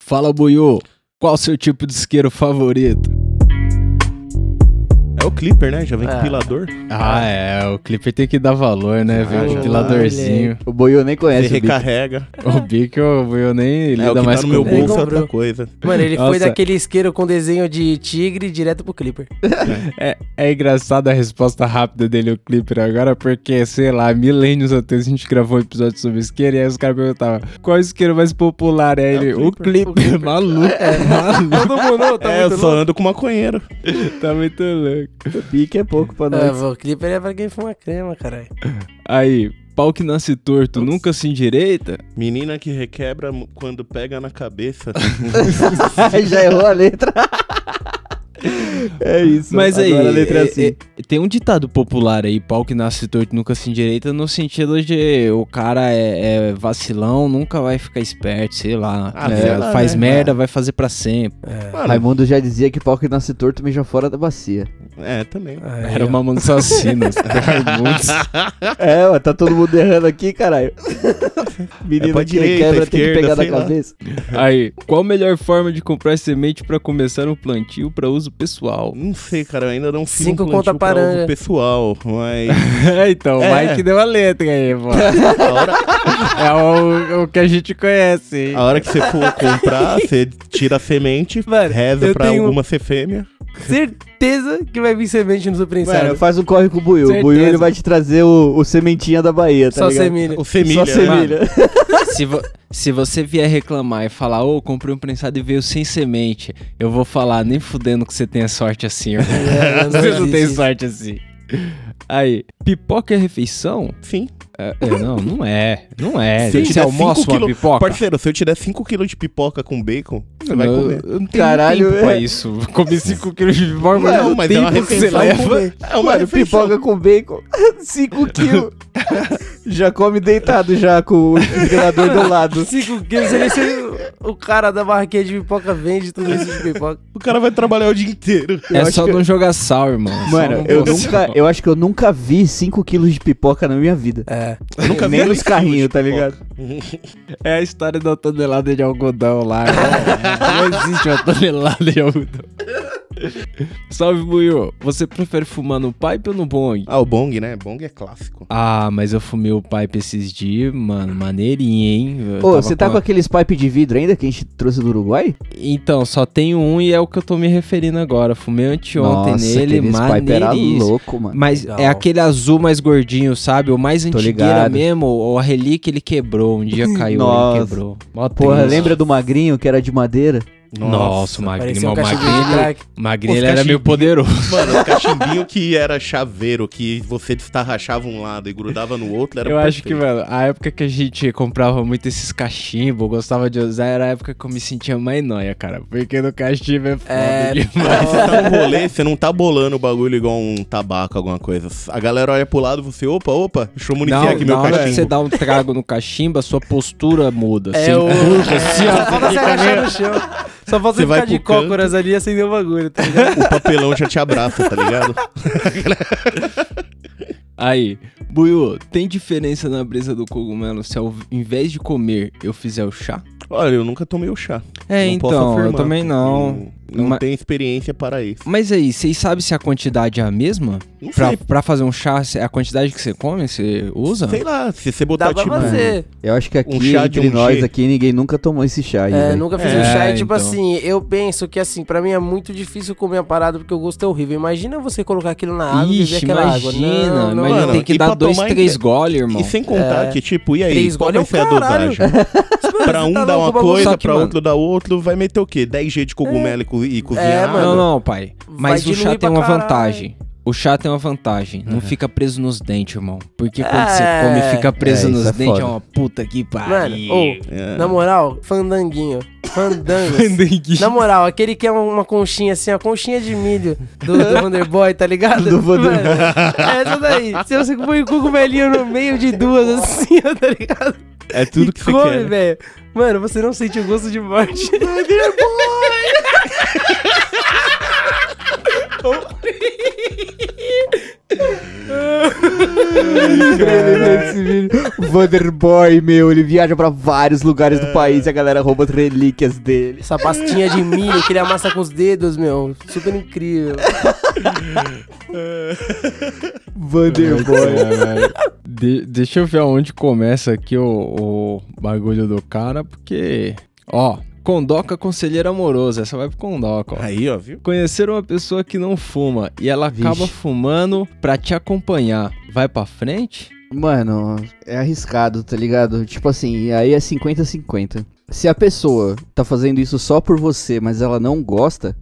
Fala, Buiu. Qual o seu tipo de isqueiro favorito? É o Clipper, né? Já vem com É. pilador. Ah, é. O Clipper tem que dar valor, né? Ah, Ver um já ventiladorzinho. O Boiô nem Você conhece o bicho. recarrega. O Bico, eu nem É, o lida que mais tá no meu com Ele bolso é outra coisa. Mano, ele foi Nossa. daquele isqueiro com desenho de tigre direto pro Clipper. É, é engraçado a resposta rápida dele, o Clipper, agora, porque, sei lá, milênios atrás a gente gravou um episódio sobre isqueiro e aí os caras perguntavam qual é o isqueiro mais popular? Aí ele, o Clipper. Clipper, maluco, maluco, Todo mundo, tá é, eu muito só louco. ando com maconheiro. tá muito louco. Pique é pouco pra nós. o Clipper é pra quem fuma crema, caralho. Aí, pau que nasce torto, nunca se endireita? Menina que requebra quando pega na cabeça. Já errou a letra. é isso. Mas aí, Agora a letra é é- assim. é- tem um ditado popular aí, pau que nasce torto nunca se endireita, no sentido de o cara é, é vacilão, nunca vai ficar esperto, sei lá. Ah, É, sei lá, faz né? merda, vai fazer pra sempre. Mano, Raimundo já dizia que pau que nasce torto mija fora da bacia. é, também. Aí, Era uma mão assassinos. Raimundos. É, ué, tá todo mundo errando aqui, caralho. Menino É que direita, quebra tem que pegar na sei lá. cabeça. Aí, qual a melhor forma de comprar semente pra começar um plantio pra uso pessoal? Não sei, cara, eu ainda não fiz Cinco um plantio conta paranga. uso pessoal, mas então, o É. Mike deu a letra aí, pô. hora, É o, o que a gente conhece, hein? a hora que você for comprar, você tira a semente, Mano, reza pra tenho- alguma ser fêmea. Certeza que vai vir semente no seu prensado. Faz um corre com o Buiu. O Certeza. Buiu ele vai te trazer o, o sementinha da Bahia, tá Só ligado? semilha. O semilha, Só né? semilha. Se, vo- se você vier reclamar e falar, ô, comprei um prensado e veio sem semente, eu vou falar, nem fudendo que você tenha sorte assim. É, Você não tem sorte assim. Aí, pipoca é refeição? Sim. É, é, não, não é. Não é. Se eu Você almoça cinco uma quilo- pipoca? Parceiro, se eu te der 5kg de pipoca com bacon, você vai eu, comer. eu Caralho, tempo pra é. isso. Comi 5 quilos de pipoca, mas Não, mas é uma que você refeição leva... comer. É uma Mano, refeição. pipoca com bacon. 5 quilos. já come deitado já com o ventilador do lado. 5 quilos, ele se o cara da barraquinha de pipoca vende tudo isso de pipoca. O cara vai trabalhar o dia inteiro. É acho só que- não jogar sal, irmão. Só Mano, eu nunca, sal. eu acho que eu nunca vi 5 quilos de pipoca na minha vida. É. Eu nunca vi Nem nos carrinhos, tá ligado? É a história da tonelada de algodão lá. Não, não existe uma tonelada de algodão. Salve, Buiu. Você prefere fumar no pipe ou no bong? Ah, o bong, né? Bong é clássico. Ah, mas eu fumei o pipe esses dias, mano. Maneirinho, hein? Eu Ô, tava você tá com com aqueles pipe de vidro ainda que a gente trouxe do Uruguai? Então, só tenho um e é o que eu tô me referindo agora. Fumei anteontem nele, aqueles pipe era louco, mano. Mas Legal. é aquele azul mais gordinho, sabe? O mais Tô antigueira ligado. mesmo. O a relíquia ele quebrou. Um dia caiu Nossa. ele quebrou. Mó Porra, lembra do magrinho que era de madeira? Nossa, o magrinho. Um cachimbo magrinho, magrinho ele era meio poderoso. Mano, o cachimbinho que era chaveiro, que você destarrachava um lado e grudava no outro, era Eu acho que, perfeito. mano, a época que a gente comprava muito esses cachimbos, gostava de usar, era a época que eu me sentia mais noia, cara. Porque no cachimbo é foda É, demais. você tá no rolê, você não tá bolando o bagulho igual um tabaco, alguma coisa. A galera olha pro lado e você, opa, opa, deixa eu municiar Não, aqui na meu hora que cachimbo. você dá um trago no cachimbo, a sua postura muda. É você o. encurva assim, ó. Você agachar no chão. Só falta Você ficar de canto. cócoras ali e acender o bagulho, tá ligado? O papelão já te abraça, tá ligado? Aí, Buiu, tem diferença na brisa do cogumelo se ao invés de comer eu fizer o chá? Olha, eu nunca tomei o chá. É, Não posso então, eu afirmar. também não. Não, não Mas- tenho experiência para isso. Mas aí, vocês sabem se a quantidade é a mesma? Não Pra, sei. pra fazer um chá, se- a quantidade que você come, você usa? Sei lá, se você botar Dá pra tipo. fazer. Eu acho que aqui Um chá entre um nós G. aqui ninguém nunca tomou esse chá aí, É, velho. nunca fiz É, um chá e, tipo então. assim, eu penso que assim, pra mim é muito difícil comer a parada porque o gosto é horrível. Imagina você colocar aquilo na água e beber Ixi, aquela imagina. água. Não, não, imagina, Mano, tem que e dar dois, tomar três inte- goles, irmão. E sem contar É. que, tipo, e aí? Três qual vai é ser a caralho. dosagem? pra um tá dar louco, uma coisa, pra mano- outro dar outro, vai meter o quê? 10G de cogumelo e co- e cozinhar? É, mano. Não, não, pai. Vai Mas o chá tem pra uma caralho. vantagem. O chá tem uma vantagem. Não Uhum. fica preso nos dentes, irmão. Porque quando É. você come e fica preso É, nos é dentes, é uma puta que Mano, pariu. ô, É. na moral, fandanguinho. Fandangos. Fandanguinho. Na moral, aquele que é uma conchinha assim, a conchinha de milho do, do Wonderboy, tá ligado? Do Wonder- Mano, é essa daí. Se você põe o cogumelinho no meio de duas assim, ó, tá ligado? É tudo E que você come, quer. né? velho. Mano, você não sente o gosto de morte. Vídeo. Vanderboy, meu, ele viaja pra vários lugares do país e a galera rouba as relíquias dele. Essa pastinha de milho que ele amassa com os dedos, meu. Super incrível. Vanderboy. Caralho. De- deixa eu ver aonde começa aqui o, o bagulho do cara, porque. Ó, Condoca Conselheiro Amoroso. Essa vai pro Condoca, ó. Aí, ó, viu? Conhecer uma pessoa que não fuma e ela Vixe. acaba fumando pra te acompanhar. Vai pra frente? Mano, é arriscado, tá ligado? Tipo assim, aí é 50-50. Se a pessoa tá fazendo isso só por você, mas ela não gosta,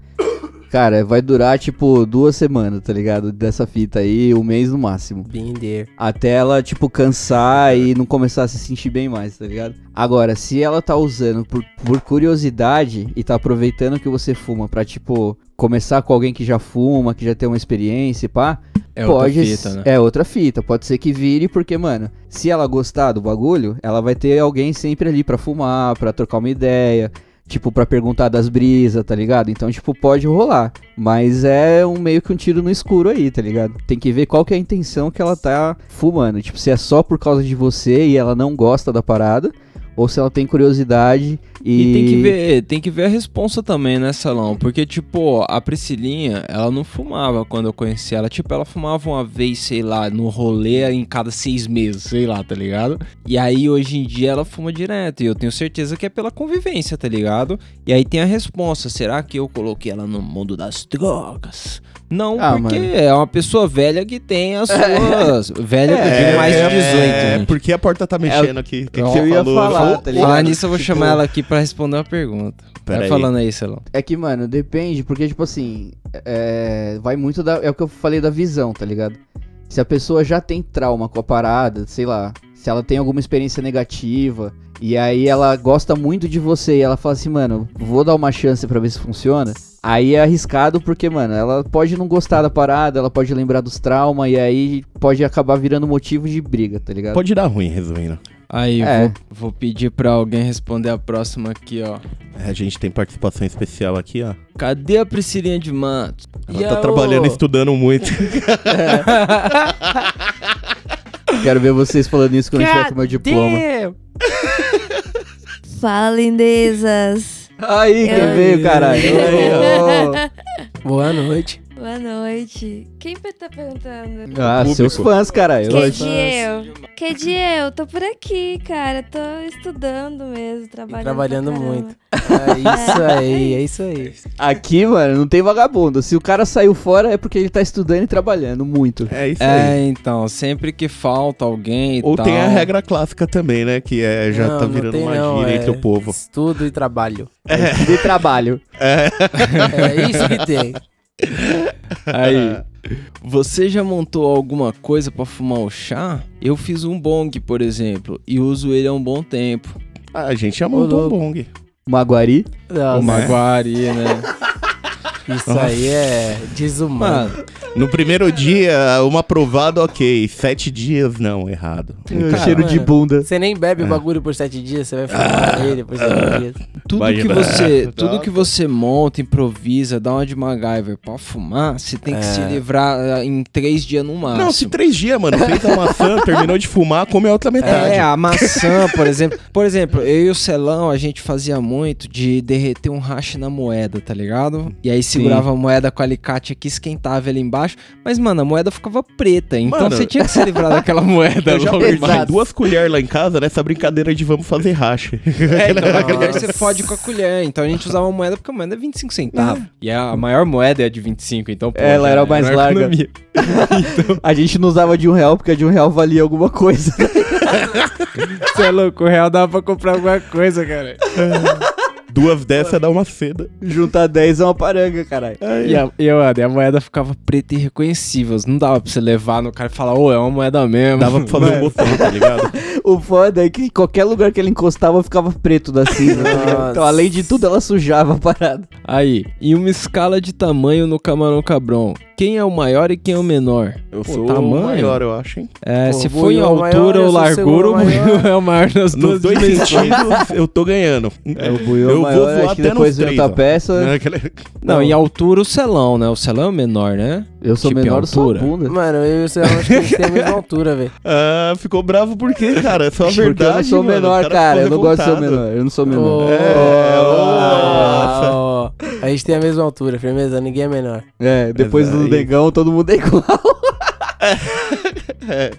cara, vai durar tipo duas semanas, tá ligado? Dessa fita aí, um mês no máximo. Binder. Até ela, tipo, cansar e não começar a se sentir bem mais, tá ligado? Agora, se ela tá usando por, por curiosidade e tá aproveitando que você fuma pra, tipo, começar com alguém que já fuma, que já tem uma experiência e pá, É pode outra fita, né? É outra fita. Pode ser que vire, porque, mano, se ela gostar do bagulho, ela vai ter alguém sempre ali pra fumar, pra trocar uma ideia. Tipo, pra perguntar das brisas, tá ligado? Então, tipo, pode rolar. Mas é um meio que um tiro no escuro aí, tá ligado? Tem que ver qual que é a intenção que ela tá fumando. Tipo, se é só por causa de você e ela não gosta da parada. Ou se ela tem curiosidade e. E tem que ver, tem que ver a responsa também, né, Salão? Porque, tipo, a Priscilinha, ela não fumava quando eu conheci ela. Tipo, ela fumava uma vez, sei lá, no rolê em cada seis meses, sei lá, tá ligado? E aí, hoje em dia, ela fuma direto. E eu tenho certeza que é pela convivência, tá ligado? E aí tem a resposta: será que eu coloquei ela no mundo das drogas? Não, Ah, porque mano. é uma pessoa velha que tem as suas. velha de mais de 18, é, gente. porque a porta tá mexendo aqui. Que, é o você que eu ia falar, tá ligado? Falar nisso, eu vou Tipo, chamar ela aqui pra responder uma pergunta. Pera aí. falando aí, Celão. É que, mano, depende, porque, tipo assim, é, vai muito da. É o que eu falei da visão, tá ligado? Se a pessoa já tem trauma com a parada, sei lá, se ela tem alguma experiência negativa, e aí ela gosta muito de você, e ela fala assim, mano, vou dar uma chance pra ver se funciona. Aí é arriscado porque, mano, ela pode não gostar da parada, ela pode lembrar dos traumas, e aí pode acabar virando motivo de briga, tá ligado? Pode dar ruim, resumindo. Aí, É. vou, vou pedir pra alguém responder a próxima aqui, ó. É, A gente tem participação especial aqui, ó. Cadê a Priscilinha de Matos? Ela tá trabalhando e estudando muito. Quero ver vocês falando isso quando eu tiver com meu diploma. Fala, lindezas. Aí, quem Eu- veio, caralho? Boa noite. Boa noite. Quem tá perguntando? Ah, Público. seus fãs, caralho. Que Oi. dia eu? Que dia eu? Tô por aqui, cara. Tô estudando mesmo, trabalhando. trabalhando pra caramba. muito. É isso aí, é isso aí. Aqui, mano, não tem vagabundo. Se o cara saiu fora é porque ele tá estudando e trabalhando muito. É isso aí. É, então, sempre que falta alguém e Ou tal... tem a regra clássica também, né? Que é, já Não, tá virando tem uma não, gíria é entre o povo. Estudo e trabalho. De trabalho. É isso que tem. Aí, você já montou alguma coisa pra fumar o chá? Eu fiz um bong, por exemplo, e uso ele há um bom tempo. Ah, a gente já montou um bong. Maguari. Nossa, O Maguari, né? isso aí é desumano. Mano, No primeiro dia, uma aprovada, ok. Sete dias, não, errado. Cara, cheiro de mano. bunda. Você nem bebe o bagulho por sete dias, você vai fumar ele por sete dias. tudo Imagina. que você, Tá. tudo que você monta, improvisa, dá uma de MacGyver pra fumar, você tem que se livrar ah, em três dias no máximo. Não, se três dias, mano, fez a maçã, terminou de fumar, come a outra metade. É, a maçã, por exemplo. Por exemplo, eu e o Celão, a gente fazia muito de derreter um rache na moeda, tá ligado? E aí segurava a moeda com alicate aqui, esquentava ele embaixo. Mas, mano, a moeda ficava preta. Então Mano, você tinha que se livrar daquela moeda Eu já perdi duas colheres lá em casa nessa brincadeira de vamos fazer racha. É, então, a você fode com a colher. Então a gente usava a moeda porque a moeda é 25 centavos. E a maior moeda é a de 25, então pô, Ela era mais uma larga. economia. A gente não usava de um real porque a de um real valia alguma coisa. Você é louco, o real dava pra comprar alguma coisa, cara. Duas dessas dá uma seda. Juntar 10 é uma paranga, caralho. E a, e, mano, e a moeda ficava preta e reconhecível. Não dava pra você levar no cara e falar, ô, é uma moeda mesmo. Dava pra fazer um botão, tá ligado? O foda é que qualquer lugar que ele encostava ficava preto da cinza. então, além de tudo, ela sujava a parada. Aí, em uma escala de tamanho no camarão cabrão, quem é o maior e quem é o menor? Eu Pô, sou tamanho? o maior, eu acho, hein? É, Pô, se for em maior, altura ou largura, o maior. Buiu é o maior das Nos duas dois sentidos, eu tô ganhando. É, o Buiu é eu o vou maior, voar acho que até depois nos vem três, ó. peça. Aquele- Não, em altura o Celão, né? O Celão é o menor, né? Eu sou Tipo, menor, eu sou a altura. bunda. Mano, eu e o Celão acho que a gente tem a mesma altura, velho. Ah, ficou bravo por quê, cara? É só a Porque verdade, eu não sou mano. menor, O cara. Eu não gosto de ser menor. Eu não sou menor. Ô, É, ó. A gente tem a mesma altura, firmeza, ninguém é menor. É, depois Mas do aí- negão, todo mundo é igual.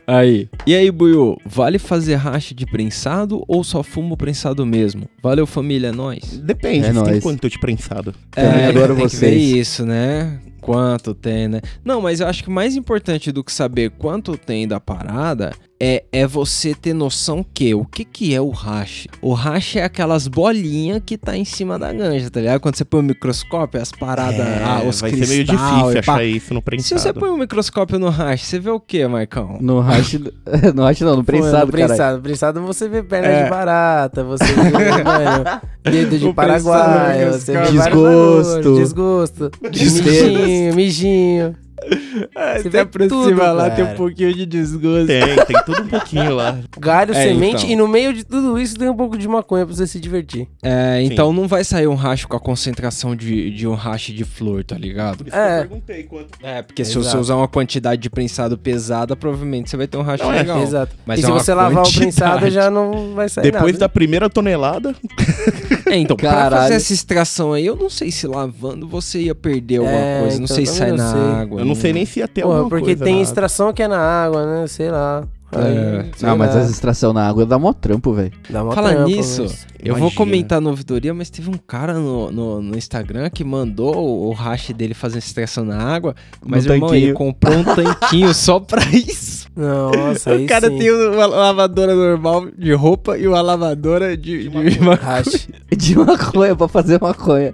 Aí. E aí, Buiu, vale fazer racha de prensado ou só fumo prensado mesmo? Valeu, família, é nóis. Depende, É você tem nóis. quanto de prensado? Também adoro tem que ver vocês. isso, né? Quanto tem, né? Não, mas eu acho que mais importante do que saber quanto tem da parada é, é você ter noção que o que que é o hash? O hash é aquelas bolinhas que tá em cima da ganja, tá ligado? Quando você põe o microscópio, as paradas, É, ah, os vai cristais ser meio difícil pá. achar isso no Se prensado. você põe o microscópio no hash, você vê o que, Marcão? No hash. no hash não, no prensado, Pô, cara. prensado, prensado você vê perna É. de barata, você vê, mano, dedo de O Paraguai, prensado, você vê Desgosto. desgosto, Desgosto. mijinho, mijinho. É, Você vê tudo, lá, tem um cara. pouquinho de desgosto. Tem, tem tudo um pouquinho lá. Galho, É, semente então. e no meio de tudo isso tem um pouco de maconha pra você se divertir. É, então não vai sair um hash com a concentração de, de um hash de flor, tá ligado? Isso É. eu perguntei quanto. É, porque se você Exato. usar uma quantidade de prensado pesada, provavelmente você vai ter um hash Não, é, legal. Exato. Mas e é se você lavar o prensado já não vai sair Depois nada. da primeira tonelada, É, então, pra Caralho. fazer essa extração aí, eu não sei se lavando você ia perder alguma É, coisa. Não então, sei se sai na água. Não sei nem se ia ter Porra, alguma porque coisa tem na extração que é na água, né? Sei lá. Aí, É. sei Ah, mas lá. as extração na água dá mó trampo, velho. Dá uma Fala trampa, nisso, mas- eu vou Imagina. comentar no ouvidoria, mas teve um cara no, no, no Instagram que mandou o, o hash dele fazer extração na água, mas No irmão, tanquinho. ele comprou um tanquinho só pra isso. Nossa, o cara sim. tem uma lavadora normal de roupa e uma lavadora de, de, maconha. Hash. De maconha pra fazer maconha.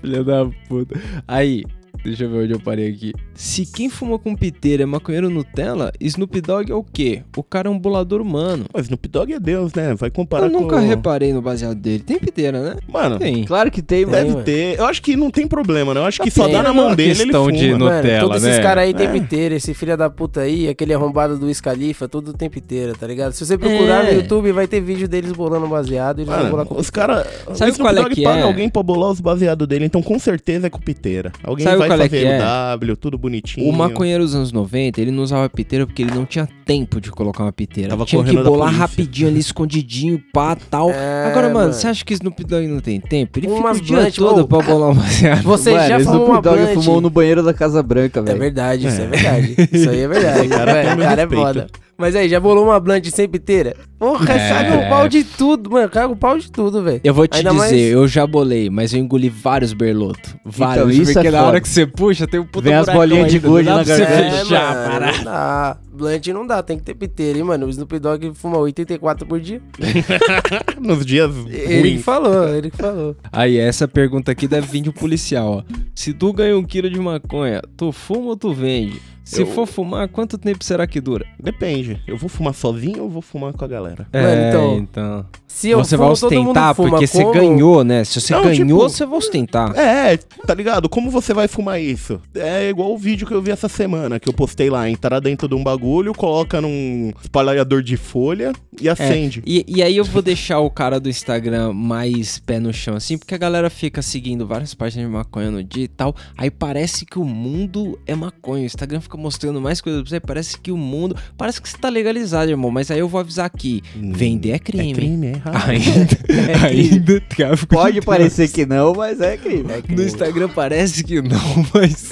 Filha da puta. Aí, deixa eu ver onde eu parei aqui. Se quem fuma com piteira é maconheiro Nutella, Snoop Dogg é o quê? O cara é um bolador humano. Mas Snoop Dogg é Deus, né? Vai comparar Eu nunca com... reparei no baseado dele. Tem piteira, né? Mano, Tem. Claro que tem, Tem, mano. deve mano. ter. Eu acho que não tem problema, né? Eu acho que só tem. dá na é mão uma dele, ele fuma. de no- Mano, Nutella, todos esses né? caras aí tem É. piteira. Esse filho da puta aí, aquele arrombado do Scalifa, tudo tem piteira, tá ligado? Se você procurar É. no YouTube, vai ter vídeo deles bolando baseado eles vão bolar Mano, com os caras. Sabe qual é que paga é? alguém pra bolar os baseados dele, então com certeza é com piteira. Alguém Sabe vai qual é que é? W, tudo bonitinho. O maconheiro dos anos 90, ele não usava piteira porque ele não tinha tempo de colocar uma piteira. Tava tinha que bolar rapidinho ali, escondidinho, pá, tal. É, Agora, mano, você acha que Snoop Dogg não tem tempo? Ele Umas fica o dia blunt, todo pra bolar um baseado. Você Mano, já Snoop fumou uma Dogg fumou no banheiro da Casa Branca, É velho. verdade, isso é, É. verdade. Isso aí é verdade. Esse cara o cara é foda. Mas aí, já bolou uma blunt sem piteira? Porra, É. caga o pau de tudo, mano. Caga o pau de tudo, velho. Eu vou te Ainda dizer, mais- eu já bolei, mas eu engoli vários berlotos. Vários, isso porque é na foda. hora que você puxa, tem um puta Vem as bolinhas de gude na pra você garganta. fechar, mano, parar. não dá. Blunt não dá, tem que ter piteira, hein, mano. O Snoop Dogg fuma 84 por dia. Nos dias Ele que falou, ele que falou. Aí, essa pergunta aqui deve vir de um policial, ó. Se tu ganha um quilo de maconha, tu fuma ou tu vende? Se Eu- for fumar, quanto tempo será que dura? Depende. Eu vou fumar sozinho ou vou fumar com a galera? É, então, então. Se eu você vai fumo, todo mundo ostentar fuma. porque você Como? ganhou, né? Se você Não, ganhou, tipo- você vai ostentar. É, tá ligado? Como você vai fumar isso? É igual o vídeo que eu vi essa semana, que eu postei lá. Entrar dentro de um bagulho, coloca num espalhador de folha e acende. E, e aí eu vou deixar o cara do Instagram mais pé no chão, assim, porque a galera fica seguindo várias páginas de maconha no dia e tal. Aí parece que o mundo é maconha. O Instagram fica mostrando mais coisas pra você. Parece que o mundo. Parece que você tá legalizado, irmão. Mas aí eu vou avisar aqui: Hum, vender é crime. É crime, é errado. Ainda, ainda tráfico Pode de parecer que não, mas é crime. É No crime. Instagram parece que não, mas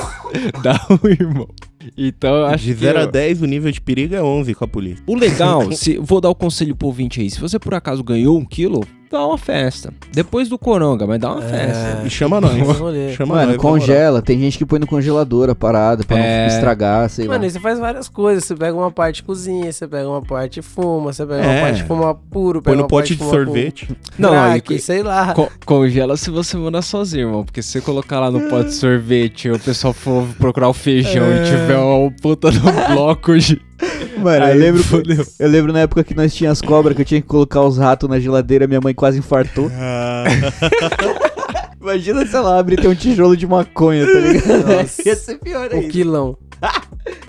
dá um irmão. Então eu acho De que 0 a eu- 10, o nível de perigo é 11 com a polícia. o legal, se, vou dar o conselho pro ouvinte aí. Se você por acaso ganhou um quilo, dá uma festa. Depois do coronga, mas dá uma festa. E chama nós. Chama Mano, nós, congela. Tem gente que põe no congelador a parada pra É. não estragar, sei Mano, lá. você faz várias coisas. Você pega uma parte cozinha, você pega uma parte fuma, você pega É. uma parte fuma puro, Põe no uma pote parte de sorvete. Não, crack, e- sei lá. Co- congela se você morar sozinho, irmão. Porque se você colocar lá no pote de sorvete o pessoal for procurar o feijão É. e tiver um puta no bloco de. Mano, Aí eu lembro, fodeu. eu lembro na época que nós tínhamos cobra, que eu tinha que colocar os ratos na geladeira, minha mãe quase infartou. Imagina, sei lá, abrir tem um tijolo de maconha, tá ligado? Nossa. Ia ser pior ainda. quilão.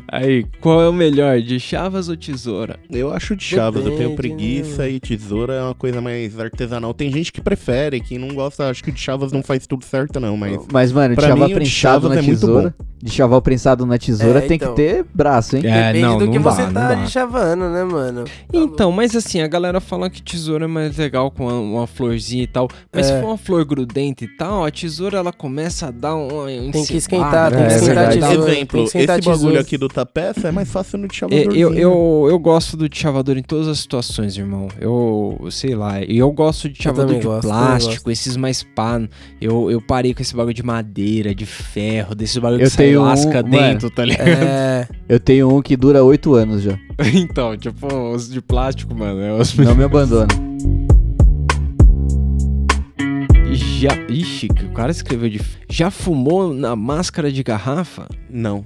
Aí, qual é o melhor, de chavas ou tesoura? Eu acho de chaves, eu tenho Depende, preguiça né? e tesoura é uma coisa mais artesanal. Tem gente que prefere, que não gosta, acho que de chaves não faz tudo certo não, mas... Mas, mano, de chaval prensado Chaves na é muito tesoura. De chaval prensado na tesoura É, tem então. que ter braço, hein? É, Depende não, do não que dá, você não tá de chavando, né, mano? Então, mas assim, a galera fala que tesoura é mais legal com uma, uma florzinha e tal. Mas É. se for uma flor grudenta e tal, a tesoura ela começa a dar um. Tem que esquentar, tem que esquentar a tesoura, Exemplo, esse bagulho aqui do tapeça é mais fácil no de É, chavadorzinho. eu, eu, eu gosto do de chavador em todas as situações, irmão. Eu sei lá. E eu gosto de chavador também de gosto, plástico, esses mais pá. Eu, eu parei com esse bagulho de madeira, de ferro, desse bagulho Eu que sai tenho um- lasca mano, dentro, tá ligado? É. Eu tenho um que dura oito anos já. então, tipo, os de plástico, mano. É os... Não me abandona. Já. Ixi, que o cara escreveu de. Já fumou na máscara de garrafa? Não.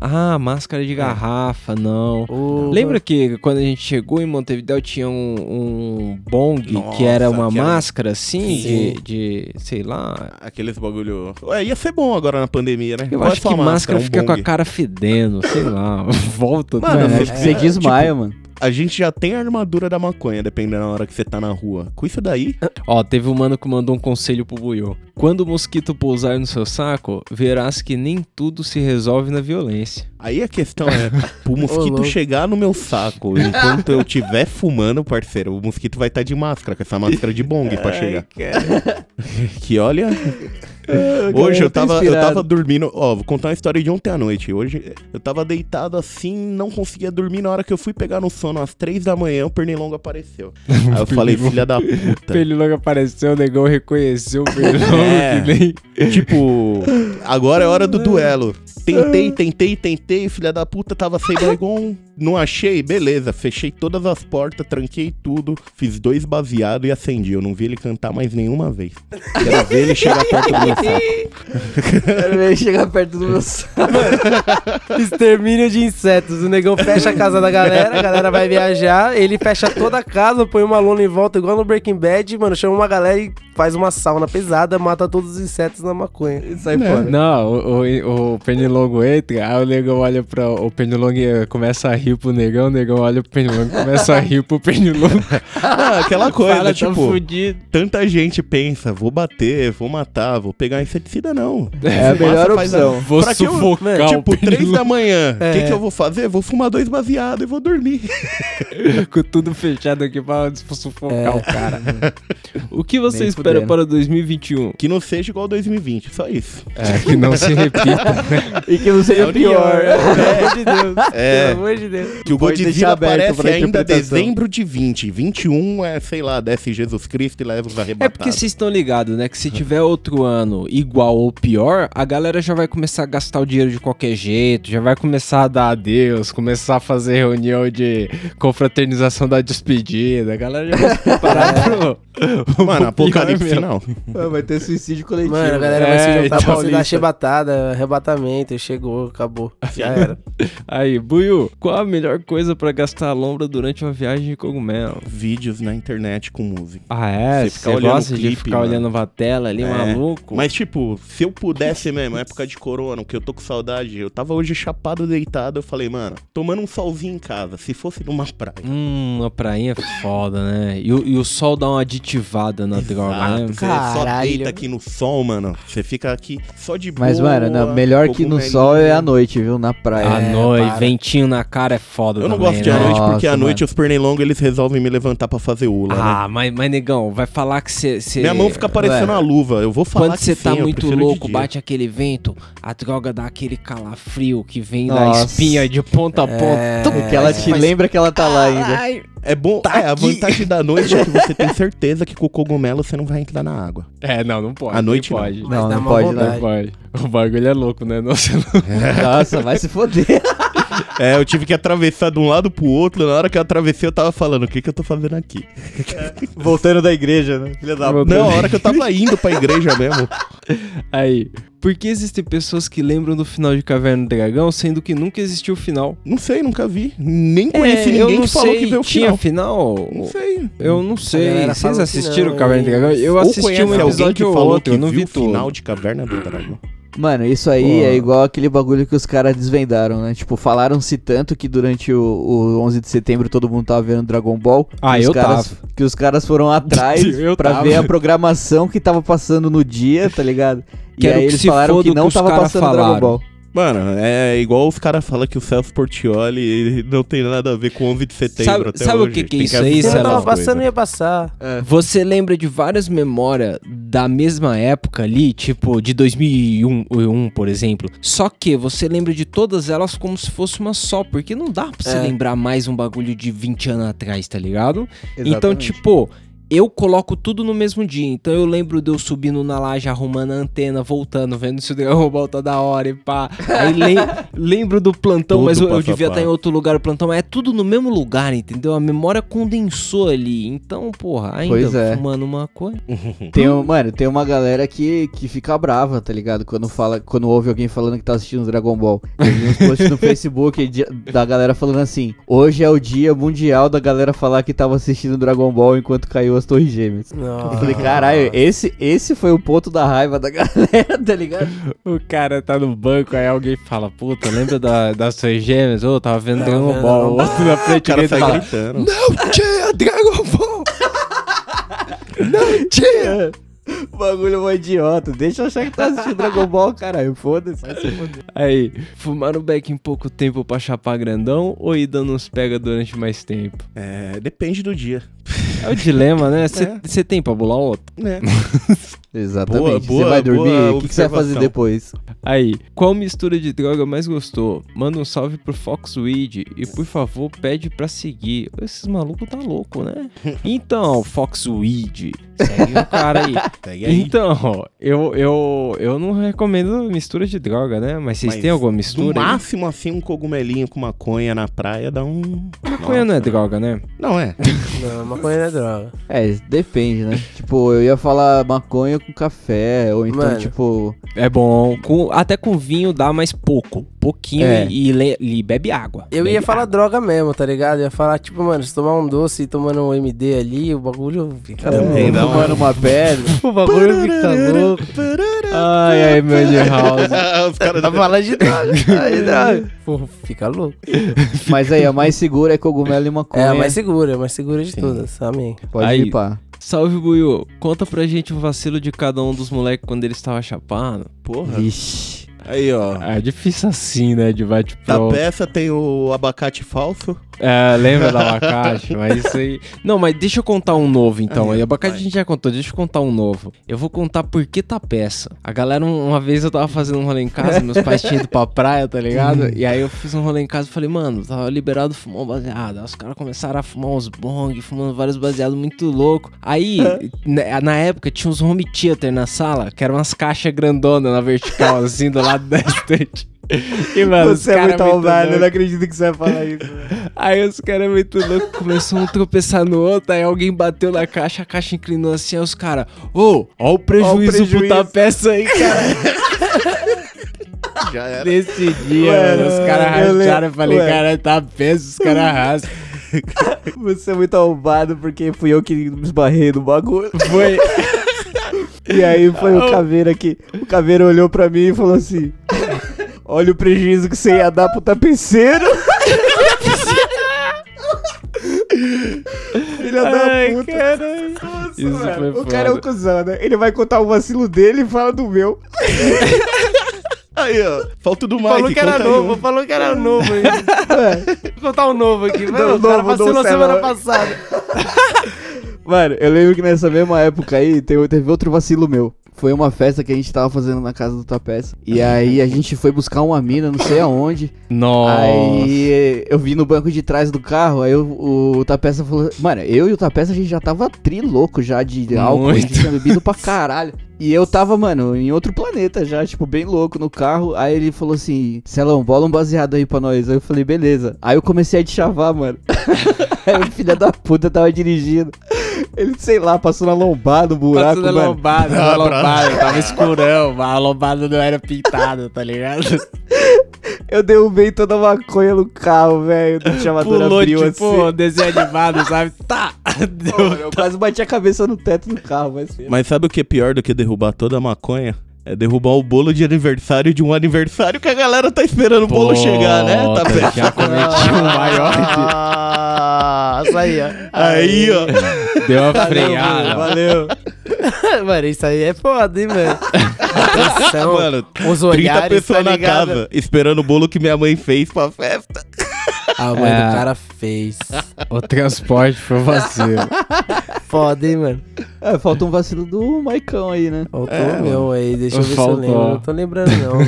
Ah, máscara de garrafa, não. O- Lembra que quando a gente chegou em Montevideo tinha um, um bong Nossa, que era uma que era- máscara assim Sim. de, de, sei lá. Aqueles bagulho... Ué, ia ser bom agora na pandemia, né? Eu Qual é acho que máscara um fica com a bong? cara fedendo, sei lá. Volta. Mano, né? Que você é, desmaia, mano. A gente já tem a armadura da maconha, dependendo da hora que você tá na rua. Com isso daí, Ó, teve um mano que mandou um conselho pro Buiô. Quando o mosquito pousar no seu saco, verás que nem tudo se resolve na violência. aí a questão é, pro mosquito louco. chegar no meu saco, enquanto eu estiver fumando, parceiro, o mosquito vai estar de máscara, com essa máscara de bong pra chegar. Que olha, Hoje eu tava, eu tava dormindo. Ó, vou contar uma história de ontem à noite. Hoje eu tava deitado assim, não conseguia dormir. Na hora que eu fui pegar no sono, às três da manhã, o pernilongo apareceu. Aí eu falei, filha da puta. Pernilongo apareceu, o negão reconheceu o pernilongo É. que nem... Tipo, agora é hora do duelo. Tentei, tentei, tentei, filha da puta, tava sem Baygon, não achei, beleza. Fechei todas as portas, tranquei tudo, fiz dois baseados e acendi. Eu não vi ele cantar mais nenhuma vez. Quero ver ele chegar perto do meu saco. Quero ver ele chegar perto do meu saco. Extermínio de insetos. O negão fecha a casa da galera, a galera vai viajar, ele fecha toda a casa, põe uma lona em volta, igual no Breaking Bad, mano, chama uma galera e faz uma sauna pesada, mata todos os insetos na maconha. E sai fora. Não, o, o, o pernilongo entra, aí o negão olha pra. O pernilongo começa a rir pro negão, o negão olha pro pernilongo começa a rir pro pernilongo. Ah, aquela coisa, Fala, tá tipo, fudido. tanta gente pensa, vou bater, vou matar, vou pegar inseticida, não. É a melhor opção. Vou Pra que eu- sufocar o Tipo, três da manhã, o É. que, que eu vou fazer? Vou fumar dois baseados e vou dormir. com tudo fechado aqui pra sufocar É. o cara. o que você Nem espera fudendo. para 2021? Que não seja igual 2020, só isso. É, que não se repita. E que não seja É o pior. Pelo amor de Deus. É. Pelo amor de Deus. Que o Pode Godzilla aberto aparece ainda dezembro de 20. 21 é, sei lá, desce Jesus Cristo e leva os É arrebatados. porque vocês estão ligados, né? Que se tiver outro ano igual ou pior, a galera já vai começar a gastar o dinheiro de qualquer jeito, já vai começar a dar adeus, começar a fazer reunião de confraternização da despedida. A galera já vai se preparar pro. Mano, pro apocalipse mesmo. final. Vai ter suicídio coletivo. Mano, a galera vai É, se juntar pra então, se dar lista. chibatada, arrebatamento, chegou, acabou. Já era. Aí, Buiu, qual a melhor coisa pra gastar a lombra durante uma viagem de cogumelo? Vídeos na internet com música. Ah, é? Você ficar Você olhando gosta de ficar mano. olhando a tela ali, É. maluco? Mas, tipo, se eu pudesse mesmo, época de corona, que eu tô com saudade, eu tava hoje chapado, deitado, eu falei, mano, tomando um solzinho em casa, se fosse numa praia. Hum, a prainha é foda, né? E, o- e o sol dá uma aditivada na droga, né? Exato, Você só Caralho. deita aqui no sol, mano. Você fica aqui só de boa. Mas, mano, não, melhor que no cogumelinho. sol é à noite, viu? Na praia. À É, noite, para. ventinho na cara é foda Eu não também, gosto de né? à noite porque à Nossa, noite os pernilongos eles resolvem me levantar pra fazer ula, né? Ah, mas, mas negão, vai falar que você... Minha mão fica parecendo uma luva. Eu vou falar Quando que você sim, tá eu muito prefiro de louco, dia. bate aquele vento, a droga dá aquele calafrio que vem da Nossa. espinha de ponta a ponta. É, Tum, que ela te faz- lembra que ela tá lá ainda. Ai, É bom. Tá é, a vantagem da noite é que você tem certeza que com o cogumelo você não vai entrar na água. É, não, não pode. À noite não não. pode. Não, não uma pode. Não pode. O bagulho é louco, né? Não, você não... Nossa, vai se foder. É, eu tive que atravessar de um lado pro outro. Na hora que eu atravessei, eu tava falando: o que que eu tô fazendo aqui? Voltando da igreja, né? Filha da Não, a hora que eu tava indo pra igreja mesmo. Aí, por que existem pessoas que lembram do final de Caverna do Dragão, sendo que nunca existiu o final? Não sei, nunca vi. Nem conheci É, ninguém que falou sei, que viu o tinha final. final? Não sei. Eu não sei. galera Vocês que assistiram não, Caverna do Dragão? Eu Ou assisti um alguém que episódio ou falou outro, que eu não viu vi o final de Caverna do Dragão. Mano, isso aí Pô. é igual aquele bagulho que os caras desvendaram, né? Tipo, falaram-se tanto que durante o, o 11 de setembro todo mundo tava vendo Dragon Ball. Ah, que os eu caras, Que os caras foram atrás pra tava. ver a programação que tava passando no dia, tá ligado? E Quero aí que eles falaram que que não os tava passando falaram. Dragon Ball. Mano, é igual os caras falam que o Celso Portioli não tem nada a ver com 11 de setembro Sabe- até sabe o hoje. que que é isso aí, Se assistir não tava passando, ia passar. Você lembra de várias memórias da mesma época ali, tipo de 2001, um, por exemplo. Só que você lembra de todas elas como se fosse uma só, porque não dá pra você É. lembrar mais um bagulho de 20 anos atrás, tá ligado? Então, Exatamente. tipo, eu coloco tudo no mesmo dia. Então eu lembro de eu subindo na laje, arrumando a antena, voltando, vendo se o Dragon Ball tá da hora e pá. Aí lem- lembro do plantão, Tudo mas eu, eu devia estar em passo. outro lugar o plantão. Mas é tudo no mesmo lugar, entendeu? A memória condensou ali. Então, porra, ainda Pois é. fumando maconha. Tem, um- mano, tem uma galera que, que fica brava, tá ligado? Quando, fala, quando ouve alguém falando que tá assistindo Dragon Ball. Eu vi uns posts no Facebook de- da galera falando assim: hoje é o dia mundial da galera falar que tava assistindo Dragon Ball enquanto caiu as Torres Gêmeas. Não. Eu falei, caralho, esse, esse foi o ponto da raiva da galera, tá ligado? O cara tá no banco, aí alguém fala, puta, lembra da, das suas gêmeas? Ô, tava vendo Dragon Ball. O outro na O frente cara dele fala, gritando. não tinha Dragon Ball! não tinha! O bagulho é um idiota. Deixa eu achar que tá assistindo Dragon Ball, caralho. Foda-se. vai se foder. Aí, fumar o beck em pouco tempo pra chapar grandão ou ir dando uns pega durante mais tempo? É, depende do dia. É o dilema, né? É. Você tem pra bolar outro? né? Exatamente. boa- você vai dormir, boa o que, que você vai fazer depois? Aí, qual mistura de droga mais gostou? Manda um salve pro Foxweed e por favor pede pra seguir. Esses malucos tá louco, né? Então, Foxweed, segue o cara aí. Segue aí. Então, eu, eu, eu não recomendo mistura de droga, né? Mas vocês Mas têm alguma No mistura? aí? máximo, assim, um cogumelinho com maconha na praia dá um... Maconha não é droga, né? Não é. Não, maconha não é droga. É, depende, né? tipo, eu ia falar maconha com café, ou então, Mano. tipo. É bom. Com- até com vinho dá mais pouco. Pouquinho É. e, e e bebe água. Eu Bebe ia falar água. droga mesmo, tá ligado? Eu ia falar, tipo, mano, se tomar um doce e tomando um MD ali, o bagulho fica louco. uma- Fumando uma pedra. O bagulho fica louco. Ai, ai, Madhouse. Os caras Tá falando de droga. tá de droga. Pô, fica louco. Mas aí, a mais segura é cogumelo e maconha. É a mais segura, é a mais segura de Sim. todas. Amém. Pode Aí- ir, pá. Salve, Buiu. Conta pra gente o vacilo de cada um dos moleques quando eles estavam chapando. Porra. Vixe. Aí, ó. É difícil assim, né? De bate Da pro. peça tem o abacate falso. É, lembra da abacate? mas isso aí. Não, mas deixa eu contar um novo então. Aí, abacate vai. a gente já contou, deixa eu contar um novo. Eu vou contar por que tá peça. A galera, um- uma vez eu tava fazendo um rolê em casa, meus pais tinham ido pra praia, tá ligado? e aí eu fiz um rolê em casa e falei, mano, tava liberado fumar um baseado. Aí os caras começaram a fumar uns bong, fumando vários baseados muito louco. Aí, na, na época, tinha uns home theater na sala, que eram umas caixas grandonas na vertical, assim, do lado da estante. E, mano, Você é cara muito arrombado, eu não acredito que você vai falar isso. Aí os caras muito loucos começou um tropeçar no outro, aí alguém bateu na caixa, a caixa inclinou assim, aí os caras, ô, ó o prejuízo, prejuízo. puta peça aí, cara. Já era. Nesse dia, Ué, mano, os caras racharam, eu falei, ué. cara, tá peça, os caras arrasam. Você é muito arrombado porque fui eu que me esbarrei no bagulho. Foi, E aí foi o caveira que. O caveira olhou pra mim e falou assim: Olha o prejuízo que você ia dar pro tapeceiro. Filha da puta. caralho. Nossa, Isso mano. foi o cara é um cuzão, né? Ele vai contar o vacilo dele e fala do meu. Aí, ó. Falta do Mike. Falou que era novo, um. falou que era novo aí. Ué, Vou contar um novo aqui. Vai, Não, o cara novo, vacilou semana passada. Mano, eu lembro que nessa mesma época aí teve outro vacilo meu. Foi uma festa que a gente tava fazendo na casa do Tapeça. E aí a gente foi buscar uma mina, não sei aonde. Nossa. Aí eu vi no banco de trás do carro, aí o, o Tapeça falou. Mano, eu e o Tapeça a gente já tava tri louco já de álcool, a gente Muito. tinha bebido pra caralho. E eu tava, mano, em outro planeta já, tipo, bem louco no carro. Aí ele falou assim: Celão, bola um baseado aí pra nós. Aí eu falei, beleza. Aí eu comecei a te chavar, mano. aí o filho da puta tava dirigindo. Ele, sei lá, passou na lombada, um buraco, Passando a mano. lombada, Ah, a lombada, tava escurão, a lombada não era pintada, tá ligado? Eu derrubei toda a maconha no carro, velho. O chamador Pulou, abriu tipo, assim. desenho animado, sabe? Tá! Deu Mano, eu quase bati a cabeça no teto do carro, mas... Mas sabe o que é pior do que derrubar toda a maconha? É derrubar o bolo de aniversário de um aniversário que a galera tá esperando o bolo chegar, né? Tá Puta, Já cometi um maior Ah, isso aí, ó. Aí, ó. deu uma freada. Valeu. mano, isso aí é foda, hein, mano. Atenção, Mano, os 30 olhares, pessoas tá na casa esperando o bolo que minha mãe fez pra festa. A mãe É. do cara fez. O transporte foi vacilo. Foda, hein, mano. É, falta um vacilo do Maicão aí, né? Faltou É, o meu aí, deixa eu ver Faltou. se eu lembro. Não tô lembrando, não.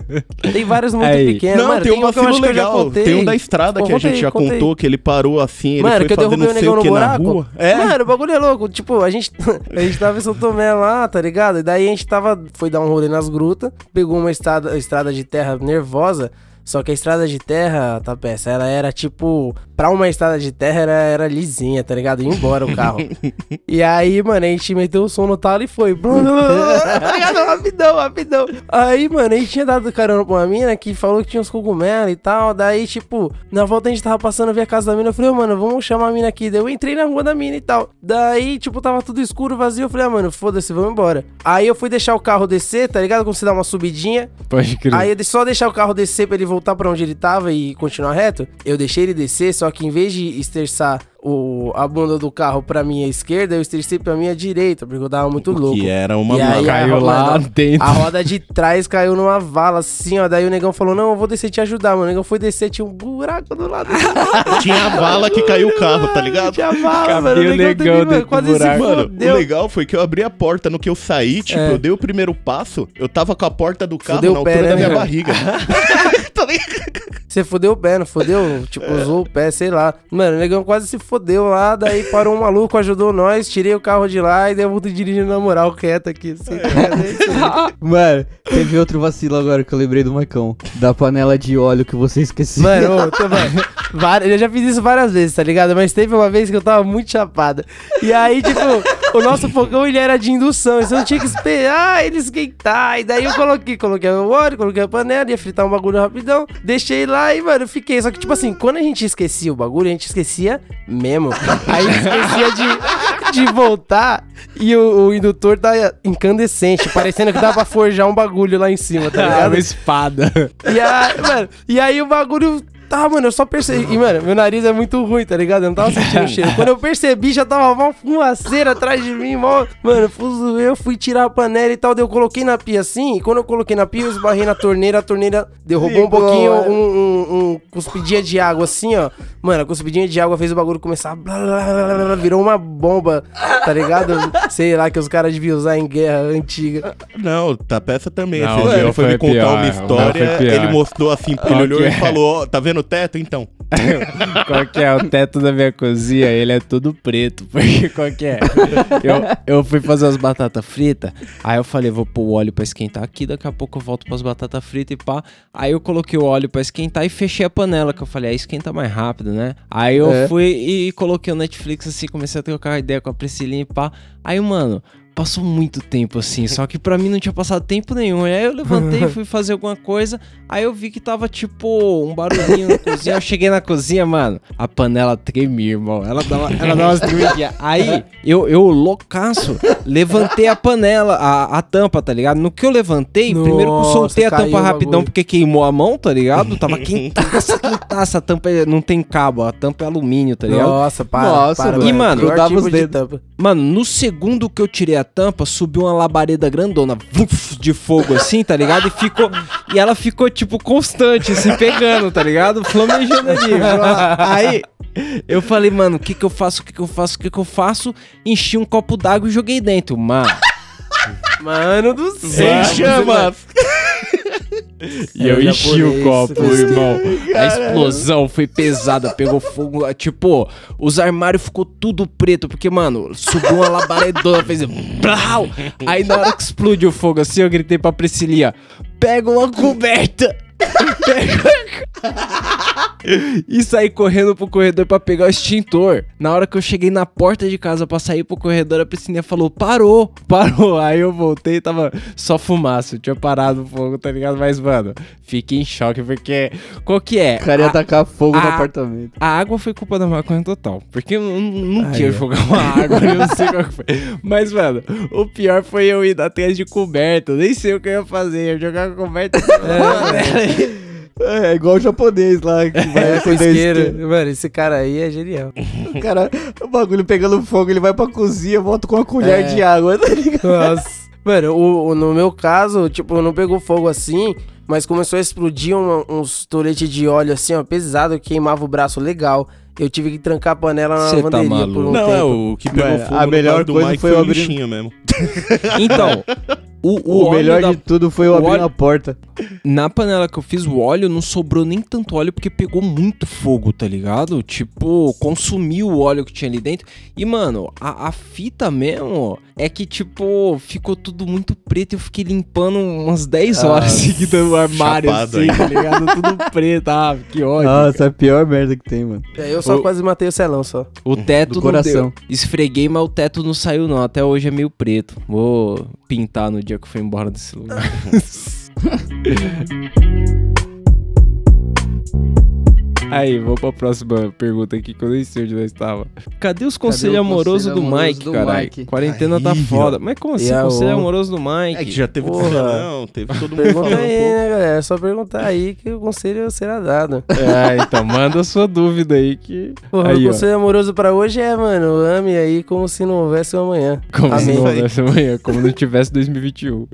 tem vários muito Aí. pequenos. Não, mano, tem um que eu vacilo acho que eu já legal. Tem um da estrada Pô, que a gente aí, já contou, que ele parou assim, ele Mano, foi que eu fazendo derrubei não o sei negão o no que na buraco. rua. É, Mano, o bagulho é louco. Tipo, a gente, a gente tava em São Tomé lá, tá ligado? E daí a gente tava, foi dar um rolê nas grutas, pegou uma estrada, estrada de terra nervosa. Só que a estrada de terra, tá peça, ela era tipo. Pra uma estrada de terra era, era lisinha, tá ligado? Ia embora o carro. e aí, mano, a gente meteu o som no talo e foi. Rapidão, rapidão. Aí, mano, a gente tinha dado carona pra uma mina que falou que tinha uns cogumelos e tal. Daí, tipo, na volta a gente tava passando, vi a casa da mina. Eu falei, ô, mano, vamos chamar a mina aqui. Daí eu entrei na rua da mina e tal. Daí, tipo, tava tudo escuro, vazio. Eu falei, ah, mano, foda-se, vamos embora. Aí eu fui deixar o carro descer, tá ligado? Quando você dá uma subidinha. Pode crer. Aí eu só deixar o carro descer pra ele voltar pra onde ele tava e continuar reto. Eu deixei ele descer, só que em vez de esterçar o, a bunda do carro pra minha esquerda, eu estercei pra minha direita, porque eu tava muito louco. que era uma E aí. Caiu a- lá dentro. A roda de trás caiu numa vala, assim, ó. Daí o negão falou: Não, eu vou descer te ajudar, mano. O negão foi descer, tinha um buraco do lado. Tinha a vala que caiu o carro, tá ligado? tinha vala, Cabia mano. o O negão, quase se buraco. Mano, o legal foi que eu abri a porta. No que eu saí, tipo, É. eu dei o primeiro passo, eu tava com a porta do carro Fudeu na o pé, altura da né, minha barriga. Você fodeu o pé, não fodeu? Tipo, É. usou o pé, sei lá. Mano, o negão quase se fodeu lá, daí parou um maluco, ajudou nós, tirei o carro de lá e daí eu voltei dirigindo na moral, quieto aqui, assim. É. Mano, teve outro vacilo agora que eu lembrei do Maicão. Da panela de óleo que você esqueceu. Mano, ô, tô- mano, várias- eu já fiz isso várias vezes, tá ligado? Mas teve uma vez que eu tava muito chapado. E aí, tipo, o nosso fogão ele era de indução, então eu tinha que esperar ele esquentar. E daí eu coloquei, coloquei o óleo, coloquei a panela, ia fritar um bagulho rapidão. Deixei lá e, mano, fiquei. Só que, tipo assim, quando a gente esquecia o bagulho, a gente esquecia mesmo. Aí esquecia de, de voltar e o, o indutor tá incandescente, parecendo que dá pra forjar um bagulho lá em cima, tá Ah, ligado? uma espada. E aí, mano, e aí o bagulho. Tá, mano, eu só percebi. E, mano, meu nariz é muito ruim, tá ligado? Eu não tava sentindo o cheiro. Quando eu percebi, já tava uma fumaceira atrás de mim, mó. Mano, fuso, eu fui tirar a panela e tal. Daí eu coloquei na pia assim. E quando eu coloquei na pia, eu esbarrei na torneira. A torneira derrubou um Igual, pouquinho, é. um, um, um cuspidinha de água assim, ó. Mano, a cuspidinha de água fez o bagulho começar. a blá, blá, blá, virou uma bomba, tá ligado? Sei lá, que os caras deviam usar em guerra antiga. Não, o Tapeça também. Não, Esse dia foi foi me contar pior, uma história, ele mostrou assim, ele olhou e falou, ó, tá vendo o teto? Então. Qual que é o teto da minha cozinha? Ele é todo preto. Porque qual que é? Eu, eu fui fazer as batatas fritas. Aí eu falei, vou pôr o óleo pra esquentar aqui. Daqui a pouco eu volto pras batatas fritas e pá. Aí eu coloquei o óleo pra esquentar e fechei a panela. Que eu falei, aí esquenta mais rápido, né? Aí eu É. fui e coloquei o Netflix assim. Comecei a trocar ideia com a Priscilinha e pá. Aí, mano. Passou muito tempo assim, só que pra mim não tinha passado tempo nenhum. Aí eu levantei, fui fazer alguma coisa, aí eu vi que tava tipo um barulhinho na cozinha. Eu cheguei na cozinha, mano, a panela tremia, irmão. Ela dá, uma, ela dá umas tremidinhas. Aí eu, eu, loucaço, levantei a panela, a, a tampa, tá ligado? No que eu levantei, primeiro que eu Nossa, soltei a tampa rapidão porque queimou a mão, tá ligado? Tava quentaça, quentaça. A tampa é- não tem cabo, a tampa é alumínio, tá ligado? Nossa, para. Nossa, para, mano. E, mano, pior grudava tipo os de dedos. Mano, no segundo que eu tirei a tampa, subiu uma labareda grandona vuf, de fogo assim, tá ligado? E ficou. E ela ficou, tipo, constante, assim, pegando, tá ligado? Flamejando ali. Aí. Eu falei, mano, o que que eu faço? O que que eu faço? O que que eu faço? Enchi um copo d'água e joguei dentro. Mano. Mano do céu. Sem chamas! E eu, Eu já enchi o copo, isso. irmão. A explosão foi pesada, pegou fogo. Tipo, os armários ficou tudo preto, porque, mano, subiu uma labaredona, fez. Blau! Aí na hora que explodiu o fogo assim, eu gritei pra Priscilia: pega uma coberta! Pega. e saí correndo pro corredor pra pegar o extintor. Na hora que eu cheguei na porta de casa pra sair pro corredor, a piscininha falou: parou, parou. Aí eu voltei e tava só fumaça. Eu tinha parado o fogo, tá ligado? Mas, mano, fiquei em choque porque. Qual que é? O cara ia A- tacar fogo no a- apartamento. A água foi culpa da maconha total. Porque eu não, é. jogar uma água, eu não sei qual que foi. Mas, mano, o pior foi eu ir atrás de coberta. Eu nem sei o que eu ia fazer. Eu jogar com coberta. É, igual o japonês lá que vai É, isqueiro. isqueiro. Mano, esse cara aí é genial. O cara, o bagulho pegando fogo, ele vai pra cozinha, volta com uma colher É. de água, tá ligado? Nossa. Mano, o, o- no meu caso, tipo, não pegou fogo assim, mas começou a explodir um- uns toletes de óleo assim, ó, pesado, que queimava o braço legal. Eu tive que trancar a panela na Cê tá lavanderia por maluco. um Não, tempo. é o que pegou Mano, fogo a melhor caso do coisa Mike foi foi, o lixinho mesmo. Então, o, o, O, melhor da- de tudo foi eu o abrir óleo- a porta. Na panela que eu fiz o óleo, não sobrou nem tanto óleo porque pegou muito fogo, tá ligado? Tipo, consumiu o óleo que tinha ali dentro. E, mano, a, a fita mesmo é que, tipo, ficou tudo muito preto e eu fiquei limpando umas 10 horas Ah, seguidas no armário, chapado assim, aí. tá ligado? Tudo preto, ah, que ódio. Nossa, é a pior merda que tem, mano. É, eu só o- quase matei o celão só. O teto Do não coração. deu. Esfreguei, mas o teto não saiu, não. Até hoje é meio preto. Vou pintar no dia que for embora desse lugar. Aí, vou pra próxima pergunta aqui que eu nem sei onde nós estava. Cadê os conselhos amorosos do amoroso Mike, do caralho? Mike? Quarentena tá Aí, foda. ó. Mas como assim, a conselho amoroso do Mike? É que já teve Porra. não, teve todo mundo Pergunta falando aí, um pouco. né, galera? É só perguntar aí que o conselho será dado. É, então manda a sua dúvida aí que... Porra, Aí, o ó. conselho amoroso pra hoje é, mano, ame aí como se não houvesse um amanhã. Como se Amém. não houvesse amanhã, como não tivesse 2021.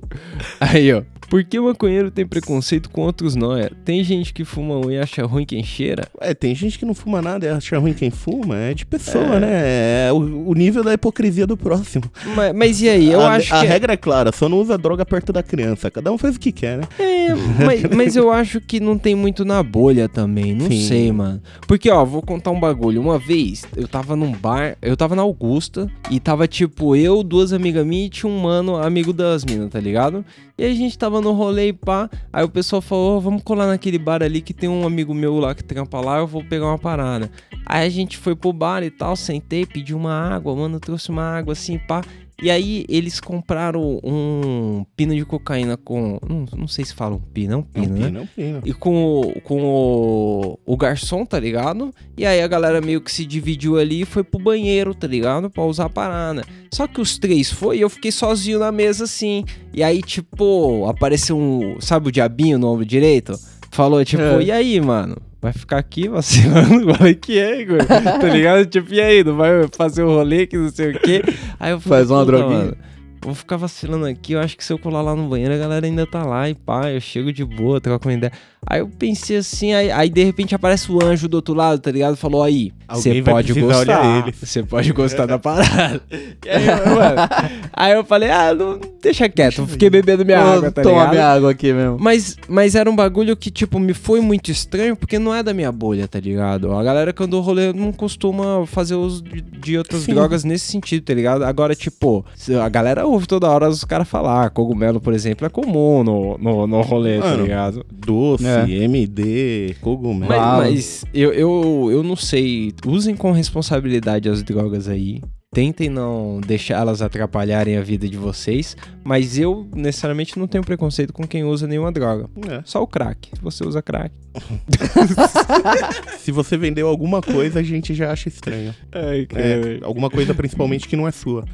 Aí, ó. Por que o maconheiro tem preconceito com outros nóia? Tem gente que fuma um e acha ruim quem cheira? É, tem gente que não fuma nada e acha ruim quem fuma. É de pessoa, né? É o, o nível da hipocrisia do próximo. Mas, mas e aí? Eu a, acho a que... regra é clara, só não usa droga perto da criança. Cada um faz o que quer, né? É, mas, mas eu acho que não tem muito na bolha também. Não Sim. sei, mano. Porque, ó, vou contar um bagulho. Uma vez, eu tava num bar, eu tava na Augusta, e tava tipo eu, duas amigas minhas e tinha um mano, amigo das minas, tá ligado? E a gente tava no rolê e pá. Aí o pessoal falou: "Ô, vamos colar naquele bar ali que tem um amigo meu lá que trampa lá, eu vou pegar uma parada. Aí a gente foi pro bar e tal, sentei, pedi uma água, mano, trouxe uma água assim, pá. E aí eles compraram um pino de cocaína com. Não, não sei se fala um pino, é um pino, né? Não pina. E com, o- com o, o garçom, tá ligado? E aí a galera meio que se dividiu ali e foi pro banheiro, tá ligado? Pra usar a parada. Só que os três foi e eu fiquei sozinho na mesa assim. E aí, tipo, apareceu um. Sabe o diabinho no ombro direito? Falou, tipo, É. e aí, mano? Vai ficar aqui vacilando? Falei que é, Igor. Tá ligado? Tipo, e aí? Não vai fazer o rolê que não sei o quê? Aí eu falei, Faz uma "Puta, droguinha." mano, Vou ficar vacilando aqui, eu acho que se eu colar lá no banheiro, a galera ainda tá lá e pá, eu chego de boa, troco uma ideia. Aí eu pensei assim, aí, aí de repente aparece o anjo do outro lado, tá ligado? Falou aí, você pode gostar, você pode gostar da parada. Aí, mano, aí eu falei, ah, não, deixa quieto, fiquei bebendo minha Vou água, tá ligado? minha água aqui mesmo. Mas, mas era um bagulho que, tipo, me foi muito estranho porque não é da minha bolha, tá ligado? A galera que andou rolê não costuma fazer uso de, de outras Sim. drogas nesse sentido, tá ligado? Agora, tipo, a galera ouve toda hora os caras falar. Cogumelo, por exemplo, é comum no, no, no rolê, tá Mano, ligado? Doce, É. MD, cogumelo. Mas, mas eu, eu, eu não sei. Usem com responsabilidade as drogas aí. Tentem não deixar elas atrapalharem a vida de vocês. Mas eu, necessariamente, não tenho preconceito com quem usa nenhuma droga. É. Só o crack. Se você usa crack. Se você vendeu alguma coisa, a gente já acha estranho. Ai, É, alguma coisa principalmente que não é sua.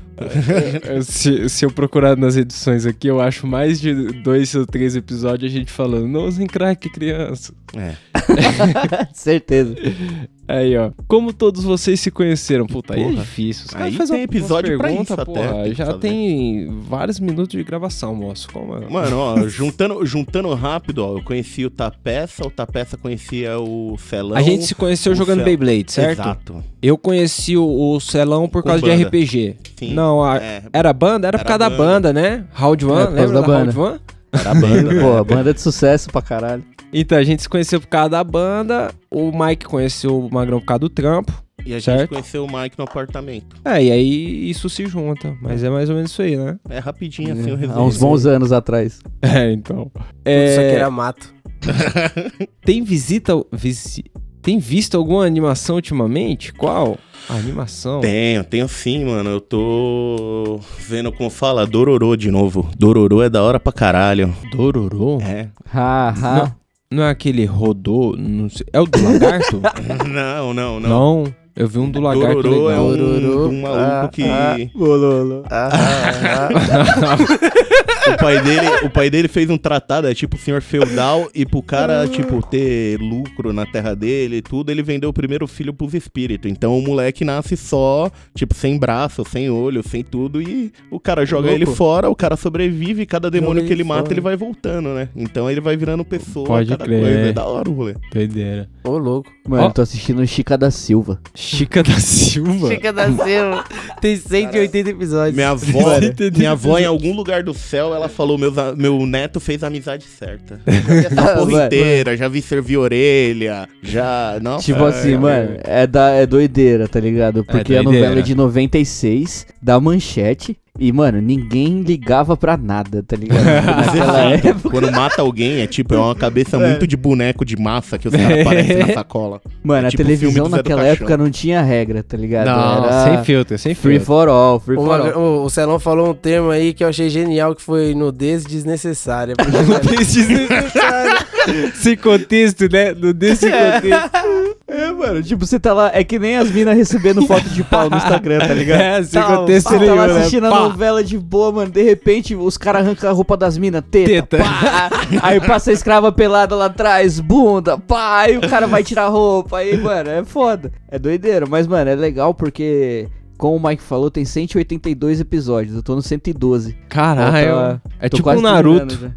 se, se eu procurar nas edições aqui, eu acho mais de dois ou três episódios a gente falando, não usem crack, criança. É. Certeza. Aí, ó. Como todos vocês se conheceram? Puta, aí é difícil. Os caras Aí fazem episódio pra isso até, porra, que já tem vários minutos de gravação, moço. Como é? Mano, ó, juntando, juntando rápido, ó, eu conheci o Tapeça, o Tapeça conhecia o Celão. A gente se conheceu jogando Cel- Beyblade, certo? Exato. Eu conheci o, o Celão por Com causa de banda. RPG. Sim. Não, a- É, era banda? Era por Era causa da banda. banda, né? Round É, One, por lembra da da, banda. Round One? era a banda. Pô, banda de sucesso pra caralho. Então, a gente se conheceu por causa da banda, o Mike conheceu o Magrão por causa do trampo. E a gente Certo. conheceu o Mike no apartamento. É, e aí isso se junta. Mas é mais ou menos isso aí, né? É rapidinho assim o resumo. Há uns bons anos atrás. É, então. Isso aqui É, era mato. Tem visita. visi- Tem visto alguma animação ultimamente? Qual? A animação. Tenho, tenho sim, mano. Eu tô vendo como fala, Dororô de novo. Dororô é da hora pra caralho. Dororô? É. Ha, ha. Não é aquele rodô? Não sei. É o do lagarto? não, não, não. não. Eu vi um do lagarto Dororô é legal. um, Dororô. um maluco Ah, que. ah. Ah, ah, ah. O pai, dele, o pai dele fez um tratado, é tipo senhor feudal, e pro cara, tipo, ter lucro na terra dele e tudo, ele vendeu o primeiro filho pros espíritos. Então o moleque nasce só, tipo, sem braço, sem olho, sem tudo, e o cara joga Louco. ele fora, o cara sobrevive, e cada demônio que ele mata, fora. ele vai voltando, né? Então ele vai virando pessoa, Pode cada crer. coisa. É da hora o rolê. Doideira. Ô, louco. Mano, Ó. tô assistindo Chica da Silva. Chica da Silva. Chica da Silva. Tem 180 episódios. Minha avó, minha avó, em algum lugar do céu, ela falou: meus a- meu neto fez a amizade certa. Já vi essa porra inteira, já vi servir orelha, já. Nossa, Tipo assim, é, mano, é, da, é doideira, tá ligado? Porque a doideira. novela é de 96, da manchete, e, mano, ninguém ligava pra nada, tá ligado? Naquela época. Quando mata alguém, é tipo, é uma cabeça muito de boneco de massa que os caras aparecem na sacola. Mano, É a tipo o filme televisão naquela época não tinha regra, tá ligado? Não, Era sem filtro, sem Free filtro. for all, free for Uma- all. o, o Celão falou um termo aí que eu achei genial, que foi nudez desnecessária. Porque, Sem contexto, né? No desse contexto. É, mano, tipo, você tá lá, é que nem as minas recebendo foto de pau no Instagram, tá ligado? É, sem Tá, contexto pá, tá lá né? assistindo a Pá. novela de boa, mano, de repente os caras arrancam a roupa das minas, teta, Teta. pá. Aí passa a escrava pelada lá atrás, bunda, pá, aí o cara vai tirar a roupa, aí, mano, é foda. É doideira, mas, mano, é legal porque... Como o Mike falou, tem 182 episódios. Eu tô no 112. Caralho. Falta- É tô tipo um Naruto.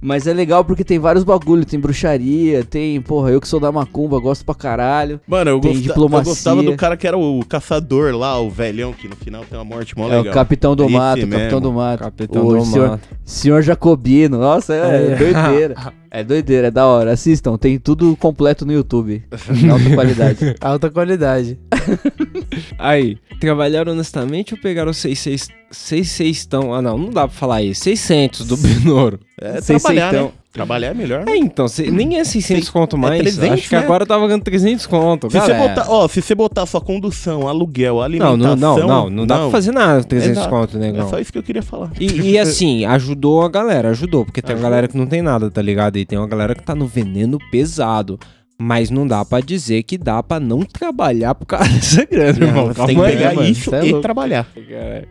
Mas é legal porque tem vários bagulho. Tem bruxaria, tem, porra, eu que sou da macumba, gosto pra caralho. Mano, eu, Tem gosta- eu diplomacia. gostava do cara que era o caçador lá, o velhão, que no final tem uma morte mó É legal. o Capitão do Esse Mato, o mesmo. Capitão do Mato. Capitão o do senhor, Mato. senhor Jacobino. Nossa, é, É. doideira. É doideira, é da hora. Assistam, tem tudo completo no YouTube. Alta qualidade. alta qualidade. Aí, trabalharam honestamente ou pegaram 6 tão? Ah, não, não dá pra falar isso. 600 do Benoro. É, Sem trabalhar, seitão. né? Trabalhar é melhor. É, então, cê- nem é 600 conto mais. 300, Acho que né? agora tá pagando 300 conto. Se você, botar, ó, se você botar sua condução, aluguel, Não, alimentação... não, não, não, não dá pra fazer nada com 300 Exato. conto, É negão. só isso que eu queria falar. E, e assim, ajudou a galera, ajudou, porque tem uma Ajudou. galera que não tem nada, tá ligado? E tem uma galera que tá no veneno pesado. Mas não dá pra dizer que dá pra não trabalhar por causa dessa grana, Não, irmão. Calma tem que pegar mano, isso é e trabalhar.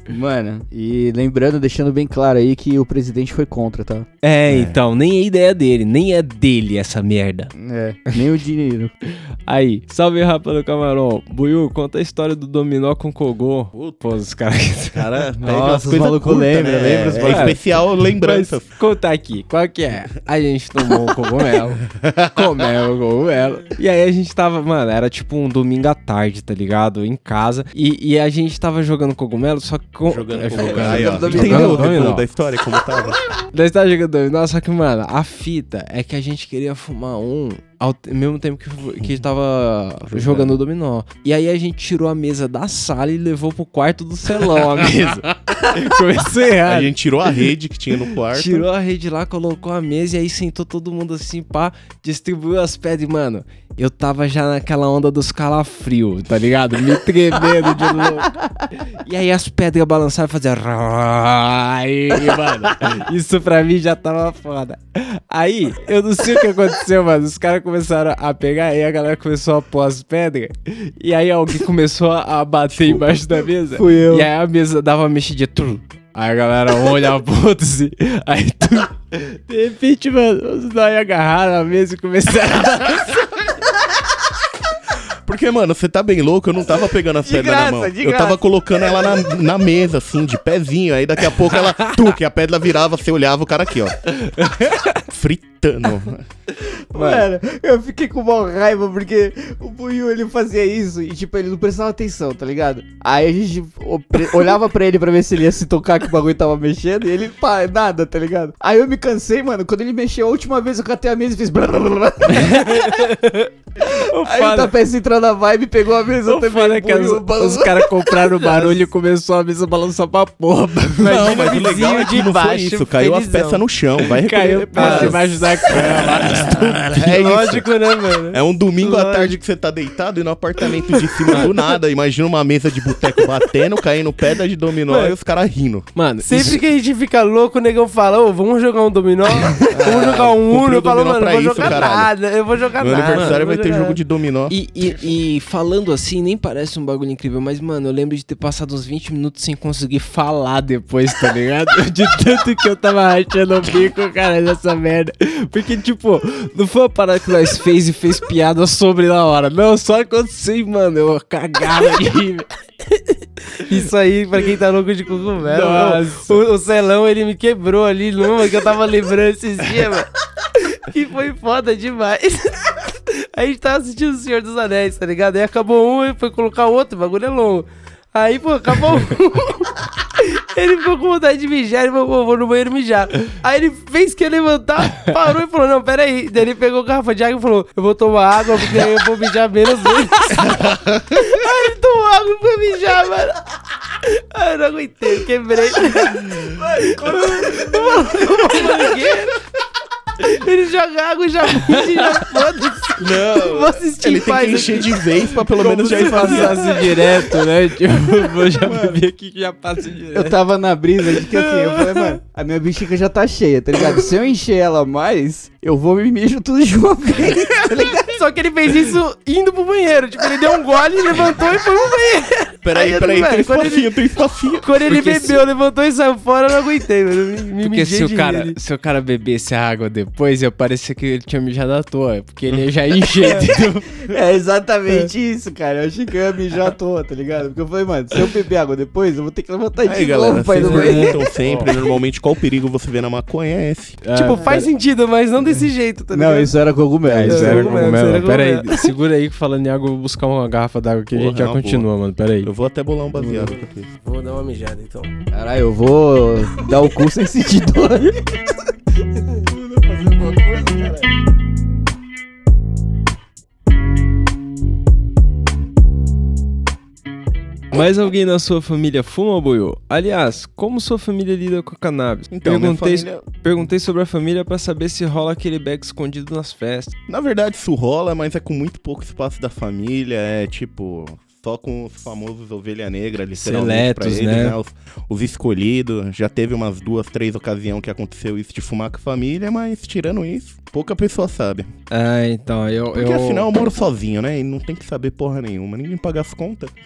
Mano, e lembrando, deixando bem claro aí que o presidente foi contra, tá? É, então, nem é ideia dele, nem é dele essa merda. É, nem o dinheiro. Aí, salve rapa do camarão. Buiu, conta a história do dominó com Kogô. Pô, os caras. Cara, Nossa, os coisas maluco curtas, lembra, né? lembra os É bagulho. especial lembranças. Mas conta aqui, qual que é? A gente tomou um cogumelo, comeu o cogumelo. E aí a gente tava, mano, era tipo um domingo à tarde, tá ligado? Em casa. E, e a gente tava jogando cogumelo, só que. Com... Jogando é, com jogando- Aí, ó. dominó. Entendeu Jogando o resumo dominó. da história como tava? Nós tava jogando dominó, só que, mano, a fita é que a gente queria fumar um ao mesmo tempo que, que tava jogando dominó. E aí a gente tirou a mesa da sala e levou pro quarto do celão a mesa. Começou errado. A gente tirou a rede que tinha no quarto. Tirou a rede lá, colocou a mesa e aí sentou todo mundo assim, pá, distribuiu as pedras. E, mano, eu tava já naquela onda dos calafrios, tá ligado? Me tremendo de louco. E aí as pedras balançavam e faziam. E, mano, isso pra mim já tava foda. Aí, eu não sei o que aconteceu, mano. Os caras começaram a pegar e a galera começou a pôr as pedras. E aí alguém começou a bater embaixo da mesa. Fui eu. E aí a mesa dava uma mexidinha. Tum. Aí a galera olhava pro outro assim. Aí tu. De repente, mano, os nós agarraram a mesa e começaram a dar. Porque, mano, você tá bem louco, eu não tava pegando as pedras na mão. eu graça. tava colocando ela na, na mesa, assim, de pezinho. Aí daqui a pouco ela. Tu, que a pedra virava, você olhava o cara aqui, ó. Fritando. Mano, eu fiquei com uma raiva porque o Buiu ele fazia isso e tipo, ele não prestava atenção, tá ligado? Aí a gente olhava pra ele pra ver se ele ia se tocar que o bagulho tava mexendo e ele, pá, nada, tá ligado? Aí eu me cansei, mano, quando ele mexeu a última vez eu catei a mesa e fiz. Aí o Tapete entrou na vibe, pegou a mesa, o foda é que as- os caras compraram o barulho e começou a mesa balançar pra porra. Não, mas o legal é que de não foi isso. Caiu as felizão. peças no chão. Vai Caiu recolher pra depois. debaixo da na cama. É isso. Lógico, né, mano? É um domingo à Lógico. tarde que você tá deitado e no apartamento de cima do nada. Imagina uma mesa de boteco batendo, caindo pedra de dominó Mano. e os caras rindo. Mano, Sempre isso- que a gente fica louco, o negão fala, ô, vamos jogar um dominó? vamos jogar um Uno? Eu falo, mano, pra não vou isso, jogar caralho. nada, eu vou jogar Meu nada. aniversário eu vai ter jogo de dominó. E, e- e falando assim, nem parece um bagulho incrível, mas, mano, eu lembro de ter passado uns 20 minutos sem conseguir falar depois, tá ligado? De tanto que eu tava rachando o bico, cara, nessa merda. Porque, tipo, não foi uma parada que nós fez e fez piada sobre na hora. Não, só aconteceu, mano, eu rir. velho. Isso aí, pra quem tá louco de cogumelo. Nossa. O, o Celão, ele me quebrou ali numa que eu tava lembrando esses dias, mano. Que foi foda demais. A gente tava assistindo O Senhor dos Anéis, tá ligado? Aí acabou um e foi colocar outro, o bagulho é longo. Aí, pô, acabou um. Ele ficou com vontade de mijar, ele falou, vou no banheiro mijar. Aí ele fez que levantar, parou e falou, não, pera aí. Daí ele pegou a garrafa de água e falou, eu vou tomar água porque aí eu vou mijar menos vezes. aí ele tomou água e foi mijar, mano. Ai, eu não aguentei, eu quebrei. Uma mangueira. Ele joga água e já mija e já foda-se. Não, Vou assistir ele em tem que encher de vez pra pelo menos já Se esvaziar. passasse direto, né? Tipo, vou já beber aqui que já passa Eu direto. tava na brisa de que assim, eu falei, mano, a minha bexiga já tá cheia, tá ligado? Se eu encher ela mais, eu vou me mijo tudo de uma vez, tá ligado? Só que ele fez isso indo pro banheiro. Tipo, ele deu um gole, levantou e foi pro banheiro. Peraí, Aí eu peraí, tem espacinho, tem espacinho. Quando ele Porque bebeu, levantou e saiu fora, eu não aguentei, mano. Me, me Porque se o, cara, se o cara bebesse a água depois, ia parecer que ele tinha mijado à toa. Porque ele ia já entendeu? É exatamente isso, cara. Eu achei que eu ia mijar à toa, tá ligado? Porque eu falei, mano, se eu beber água depois, eu vou ter que levantar Aí, de galera, novo pra ir vocês no banheiro. perguntam sempre, normalmente, qual perigo você vê na maconha é esse. Tipo, faz sentido, mas não desse jeito, tá ligado? Não, isso era cogumelo. É, isso isso era cogumelo, cogumelo. Pera aí, segura aí que falando em água, eu vou buscar uma garrafa d'água que a gente já é uma continua, mano. Pera aí. Eu vou até bolar um baseado aqui. Vou dar uma mijada, então. Caralho, eu vou dar o cu sem sentir dor. Mais alguém na sua família fuma, Boiô? Aliás, como sua família lida com a cannabis? Então, perguntei, família- perguntei sobre a família pra saber se rola aquele bag escondido nas festas. Na verdade, isso rola, mas é com muito pouco espaço da família. É tipo, só com os famosos ovelha negra, literalmente. pra Seletos, eles, né? Os, os escolhidos. Já teve umas duas, três ocasiões que aconteceu isso de fumar com a família, mas tirando isso, pouca pessoa sabe. Ah, então, eu. Porque eu... afinal eu moro sozinho, né? E não tem que saber porra nenhuma. Ninguém paga as contas.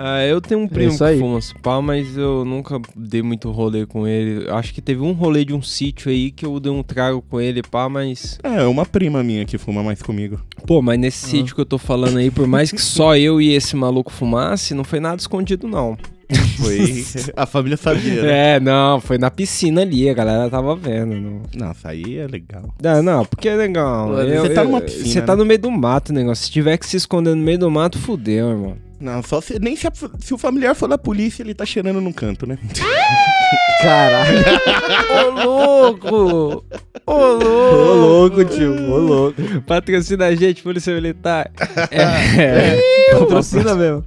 Ah, eu tenho um primo isso que fuma esse pau, mas eu nunca dei muito rolê com ele. Acho que teve um rolê de um sítio aí que eu dei um trago com ele, pá, mas. É, uma prima minha que fuma mais comigo. Pô, mas nesse sítio que eu tô falando aí, por mais que só eu e esse maluco fumasse, não foi nada escondido, não. Foi. a família sabia, né? É, não, foi na piscina ali, a galera tava vendo. Não, Nossa, aí é legal. não, não porque é legal. Pô, eu- você tá numa piscina, Você tá né? no meio do mato, negócio. Se tiver que se esconder no meio do mato, fudeu, irmão. Não, só se, nem se, a- se o familiar for da polícia, ele tá cheirando num canto, né? Caralho. Ô, louco! Ô, louco! Ô louco, tio. Ô louco. Patrocina a gente, Polícia Militar. É. Patrocina mesmo.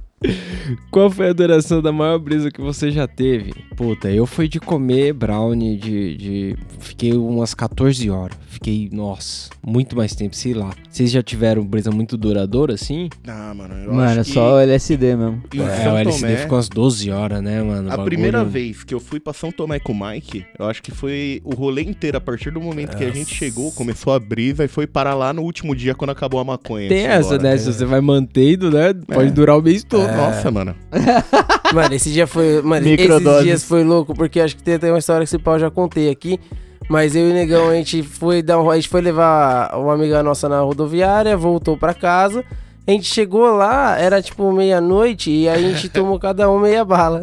Qual foi a duração da maior brisa que você já teve? Puta, eu fui de comer brownie de, de. Fiquei umas 14 horas. Fiquei, nossa, muito mais tempo, sei lá. Vocês já tiveram brisa muito duradoura assim? Ah, mano, eu Mano, é acho que só LSD mesmo. em é, São o LSD Tomé, ficou umas 12 horas, né, mano? A Bagulho- primeira vez que eu fui pra São Tomé com o Mike, eu acho que foi o rolê inteiro. A partir do momento que a gente chegou, começou a brisa e foi parar lá no último dia quando acabou a maconha. Tem essa, embora. né? Se você vai mantendo, né? Pode É. durar o mês todo. Nossa, mano. Mano, esse dia foi. Mano, esses dias foi louco, porque acho que tem até uma história que esse pau já contei aqui. Mas eu e o Negão, a gente foi dar um, A gente foi levar uma amiga nossa na rodoviária, voltou pra casa. A gente chegou lá, era tipo meia-noite, e a gente tomou cada um meia bala.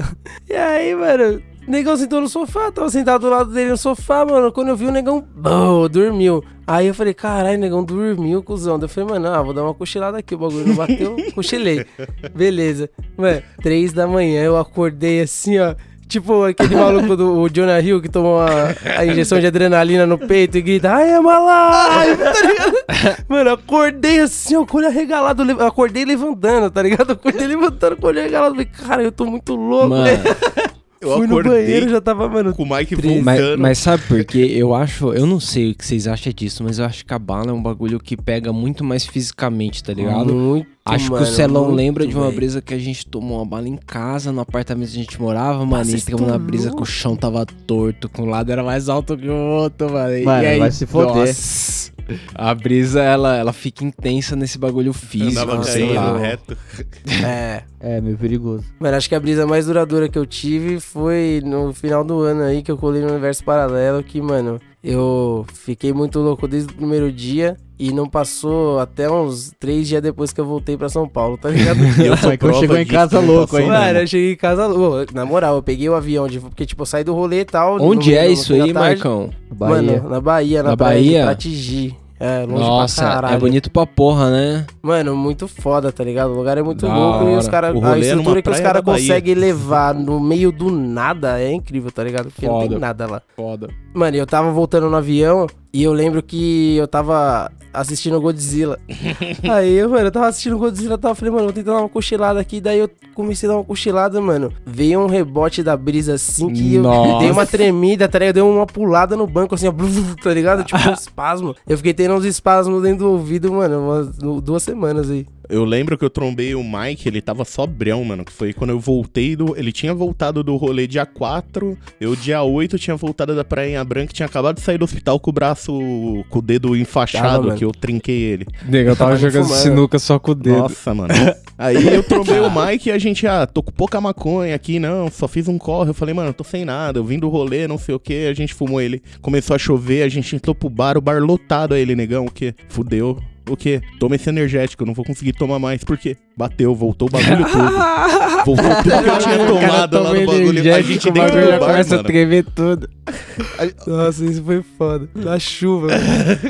E aí, mano, o negão sentou no sofá, tava sentado do lado dele no sofá, mano. Quando eu vi o negão, bom, dormiu. Aí eu falei, caralho, negão dormiu, cuzão. Daí eu falei, mano, ah, vou dar uma cochilada aqui, o bagulho não bateu, cochilei. Beleza. Mano, três da manhã eu acordei assim, ó. Tipo aquele maluco do o Jonah Hill que tomou a, a injeção de adrenalina no peito e grita, ai, é malai, tá ligado? Mano, acordei assim, ó, com o olho arregalado, le- acordei levantando, tá ligado? Acordei levantando com o olho arregalado, falei, cara, eu tô muito louco, Mano, né? Eu Fui no banheiro, já tava, mano. com o Mike Treze. Mas, voltando. mas sabe por quê? Eu acho, eu não sei o que vocês acham disso, mas eu acho que a bala é um bagulho que pega muito mais fisicamente, tá ligado? Muito, Acho que mano, o Celão lembra de uma brisa que a gente tomou uma bala em casa, no apartamento que a gente morava, mano. E vocês entramos na brisa que o chão tava torto, que um lado era mais alto que o outro, mano. E Mano, aí, vai se foder. nossa, a brisa, ela, ela fica intensa nesse bagulho físico, Andava sei caindo lá. reto. É. É, meio perigoso. Mano, acho que a brisa mais duradoura que eu tive foi no final do ano aí, que eu colei no universo paralelo, que, mano, eu fiquei muito louco desde o primeiro dia e não passou até uns três dias depois que eu voltei pra São Paulo, tá ligado? Eu sou prova chegou em casa louco ainda. Mano, eu cheguei em casa, ô, na moral, eu peguei o avião, de, porque, tipo, eu saí do rolê e tal. Onde no- é no isso aí, tarde. Marcão? Bahia. Mano, na Bahia, na, Na Bahia? Pratigi. É, longe Nossa, pra caralho. é bonito pra porra, né? Mano, muito foda, tá ligado? O lugar é muito Da louco e os hora. caras. A é estrutura que os caras conseguem levar no meio do nada é incrível, tá ligado? Porque não Foda. tem nada lá. Foda. Mano, eu tava voltando no avião e eu lembro que eu tava assistindo Godzilla. Aí, eu, mano, eu tava assistindo Godzilla, eu tava falei, mano, vou tentar dar uma cochilada aqui. Daí eu comecei a dar uma cochilada, mano. Veio um rebote da brisa assim que eu Nossa. dei uma tremida, tá ligado? Dei uma pulada no banco assim, ó, tá ligado? Tipo um espasmo. Eu fiquei tendo uns espasmos dentro do ouvido, mano, umas duas semanas aí. Eu lembro que eu trombei o Mike, ele tava sobrão, mano. Que foi quando eu voltei do. Ele tinha voltado do rolê dia 4. Eu, dia 8, tinha voltado da Prainha Branca. Tinha acabado de sair do hospital com o braço. com o dedo enfaixado, que eu trinquei ele. Nega, eu tava jogando fumando. sinuca só com o dedo. Nossa, mano. Aí eu trombei o Mike e a gente, ah, tô com pouca maconha aqui, não, só fiz um corre. Eu falei, mano, eu tô sem nada, eu vim do rolê, não sei o que. A gente fumou ele. Começou a chover, a gente entrou pro bar, o bar lotado aí, ele, negão, o quê? Fudeu. O quê? Toma esse energético, eu não vou conseguir tomar mais. Por quê? Bateu, voltou o bagulho todo. Voltou tudo que eu tinha tomado lá no bagulho. A gente o dentro bagulho do bar, começa a mano. tremer tudo. Nossa, isso foi foda. Na chuva.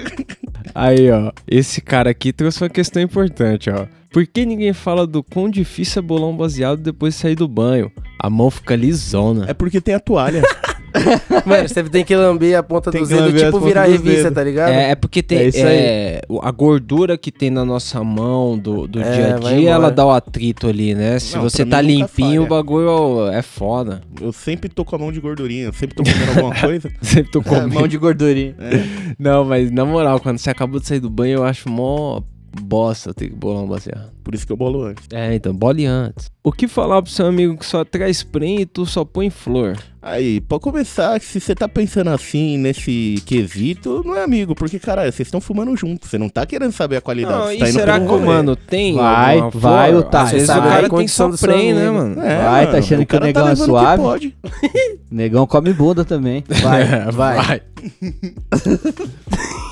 Aí, ó, esse cara aqui trouxe uma questão importante, ó. Por que ninguém fala do quão difícil é bolar um baseado depois de sair do banho? A mão fica lisona. É porque tem a toalha. Mano, você tem que lamber a ponta Tem dos dedos, tipo virar revista, tá ligado? É, é porque tem É é, a gordura que tem na nossa mão do, do É, dia a dia, ela dá o atrito ali, né? Se Não, você tá limpinho, falha. o bagulho é foda. Eu sempre tô com a mão de gordurinha, eu sempre tô comendo alguma coisa. Sempre tô comendo. Mão de gordurinha. Não, mas na moral, quando você acabou de sair do banho, eu acho mó bosta ter que bolar um baseado. Por isso que eu bolo antes. É, então, bole antes. O que falar pro seu amigo que só traz spray e tu só põe flor? Aí, pra começar, se você tá pensando assim nesse quesito, não é amigo, porque, caralho, vocês estão fumando juntos, você não tá querendo saber a qualidade. Não, você e tá indo será que o mano tem? Vai, vai, flor? otário. Às vezes Você o sabe cara tem só spray, né, mano? É, Vai, tá mano, achando o que o cara negão é levando que suave? pode. Negão come bunda também. Vai, vai.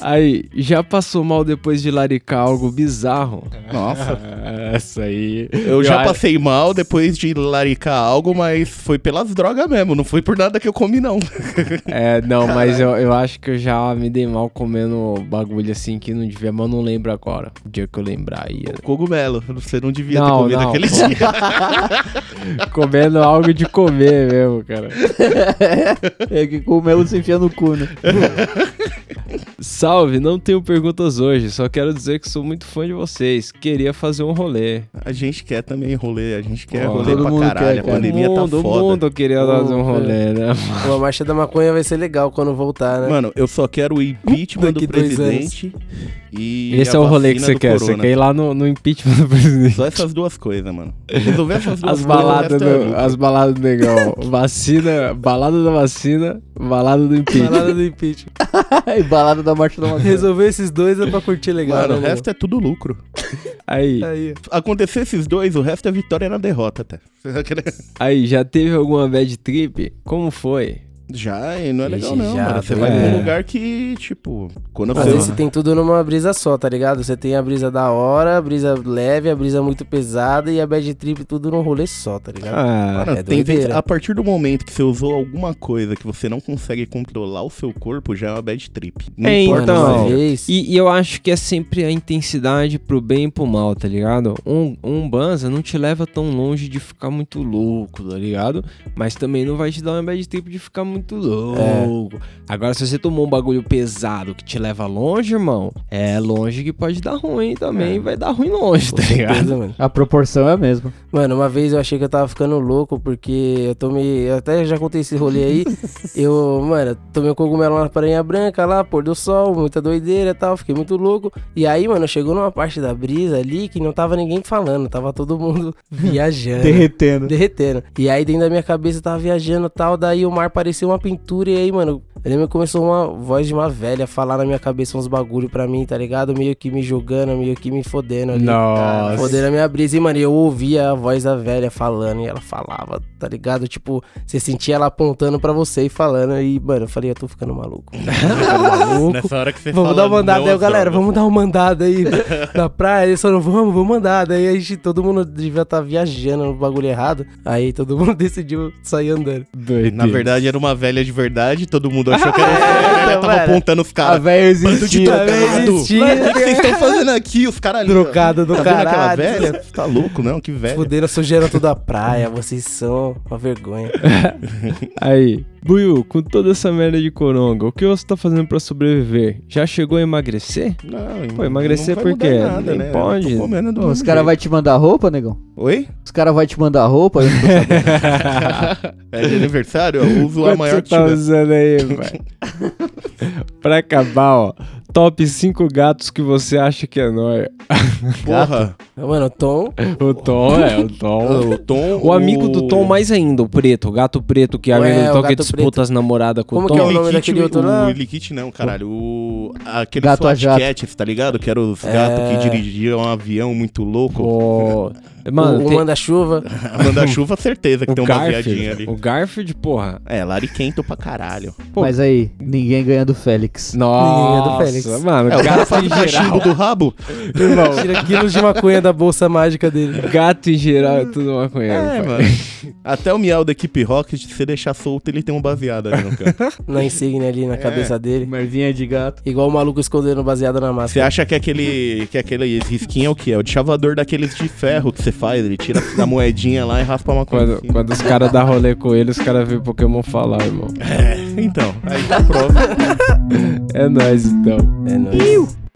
Aí, já passou mal depois de laricar algo bizarro? Nossa. Essa aí. Eu já passei mal depois de laricar algo, mas foi pelas drogas mesmo, não foi por nada que eu comi, não. É, não, mas eu, eu acho que eu já me dei mal comendo bagulho assim que não devia, mas eu não lembro agora. O dia que eu lembrar ia. Cogumelo, você não devia ter Não, comido não, aquele pô. dia. Comendo algo de comer mesmo, cara. É que comelo se enfia no cu, né? Salve, não tenho perguntas hoje, só quero dizer que sou muito fã de vocês. Queria fazer um rolê. A gente quer também rolê, a gente quer Ó, rolê todo pra caralho. quer, a cara. pandemia o tá mundo, foda. o mundo queria Pô, fazer um rolê, né? Pô, a marcha da maconha vai ser legal quando voltar, né? Mano, eu só quero o impeachment do presidente e. Esse a é o rolê que você quer. Você corona. quer ir lá no, no impeachment do presidente. Só essas duas coisas, mano. Resolver essas duas As coisas. resto é do, lucro. as baladas do negão. Vacina, balada da vacina, balada do impeachment. Balada do impeachment. e balada da morte da maconha. Resolver esses dois é pra curtir legal, Mano, o né? resto é tudo lucro. Aí, Aí, Acontecer esses dois, o resto é vitória na derrota, até. aí, já teve alguma bad trip? Como foi? Já, e não é legal Ixi, não, já, mano. Você vai ligado? num lugar que, tipo, quando Às você... vezes você tem tudo numa brisa só, tá ligado? Você tem a brisa da hora, a brisa leve, a brisa muito pesada e a bad trip tudo num rolê só, tá ligado? Ah, Mano, é tem vezes- doideira. a partir do momento que você usou alguma coisa que você não consegue controlar o seu corpo, já é uma bad trip. Não É, importa então, vez, E, e eu acho que é sempre a intensidade pro bem e pro mal, tá ligado? Um, um banza não te leva tão longe de ficar muito louco, tá ligado? Mas também não vai te dar uma bad trip de ficar muito muito louco. Agora, se você tomou um bagulho pesado que te leva longe, irmão, é longe que pode dar ruim também. Vai dar ruim longe, tá ligado? Certeza, mano. A proporção é a mesma. Mano, uma vez eu achei que eu tava ficando louco, porque eu tomei. Eu até já contei esse rolê aí. eu, mano, tomei um cogumelo na Prainha Branca lá, pôr do sol, muita doideira e tal, fiquei muito louco. E aí, mano, chegou numa parte da brisa ali que não tava ninguém falando, tava todo mundo viajando. Derretendo. derretendo. E aí dentro da minha cabeça eu tava viajando e tal, daí o mar parecia uma pintura e aí, mano, eu lembro que começou uma voz de uma velha falar na minha cabeça uns bagulho pra mim, tá ligado? Meio que me julgando, meio que me fodendo ali. Nossa. Fodendo a minha brisa. E, mano, eu ouvia a voz da velha falando e ela falava, tá ligado? Tipo, você sentia ela apontando pra você e falando. E, mano, eu falei, eu tô ficando maluco. Tô ficando maluco. Nessa hora que você Vamos fala, dar uma mandada aí, galera. Vamos dar uma mandada aí na praia. Eles falaram, vamos, vamos mandar. Daí a gente, todo mundo devia estar viajando no bagulho errado. Aí todo mundo decidiu sair andando. Doideira. Na verdade, era uma velha de verdade, todo mundo achou que era velha, então, tava mano. apontando os A caras. velha Bando de existia. A velha drogado. existia. O que vocês estão fazendo aqui? Os caras ali. ó. Drogado do tá vendo aquela caralho. velha? Tá louco, não? Que velha. Fuderam, sujeira toda a praia. Vocês são uma vergonha. Aí, Buiu, com toda essa merda de coronga, o que você tá fazendo pra sobreviver? Já chegou a emagrecer? Não, Pô, emagrecer não vai por quê? mudar Nada, Nem né? pode. Eu tô comendo do os mesmo caras jeito. vão te mandar roupa, negão? Oi? Os caras vão te mandar roupa? É de aniversário? Eu uso a Quanto maior você que tá tiver. usando aí, pai? pra acabar, ó. Top 5 gatos que você acha que é nóia. Porra. Mano, o Tom. O Tom, é, o Tom. O Tom. O amigo do Tom mais ainda, o preto, o gato preto, que é Ué, amigo do o Tom que disputa preto. as namoradas com Como o que é Tom. o nome daquele outro lá? O Liquid não, caralho. O... Aquele Gato SWAT. Cats, tá ligado? Que eram os gatos É. que dirigiam um avião muito louco. Pô. o Mano, o tem- manda-chuva. Manda-chuva, certeza que o tem uma viadinha Garfield. ali. O Garfield, porra. É, Lariquento pra caralho. Pô. Mas aí, ninguém ganha do Félix. Nossa, do Félix. mano, É, o cara gato em geral. do rabo. Irmão, Tira quilos de maconha da bolsa mágica dele. gato em geral é tudo maconheiro. É, pai. mano. Até o miau da equipe Rocket, se você deixar solto, ele tem um baseado ali no canto. Na insígnia ali na cabeça dele. Mervinha de gato. Igual o maluco escondendo baseado na Você máscara. acha que aquele, que aquele risquinho é o que? É o de chavador daqueles de ferro que você faz. Ele tira a moedinha lá e raspa uma coisa. Quando, quando os caras dão rolê com ele, os caras veem Pokémon falar, irmão. É, então. Aí tá pronto. É nóis, então. É nóis.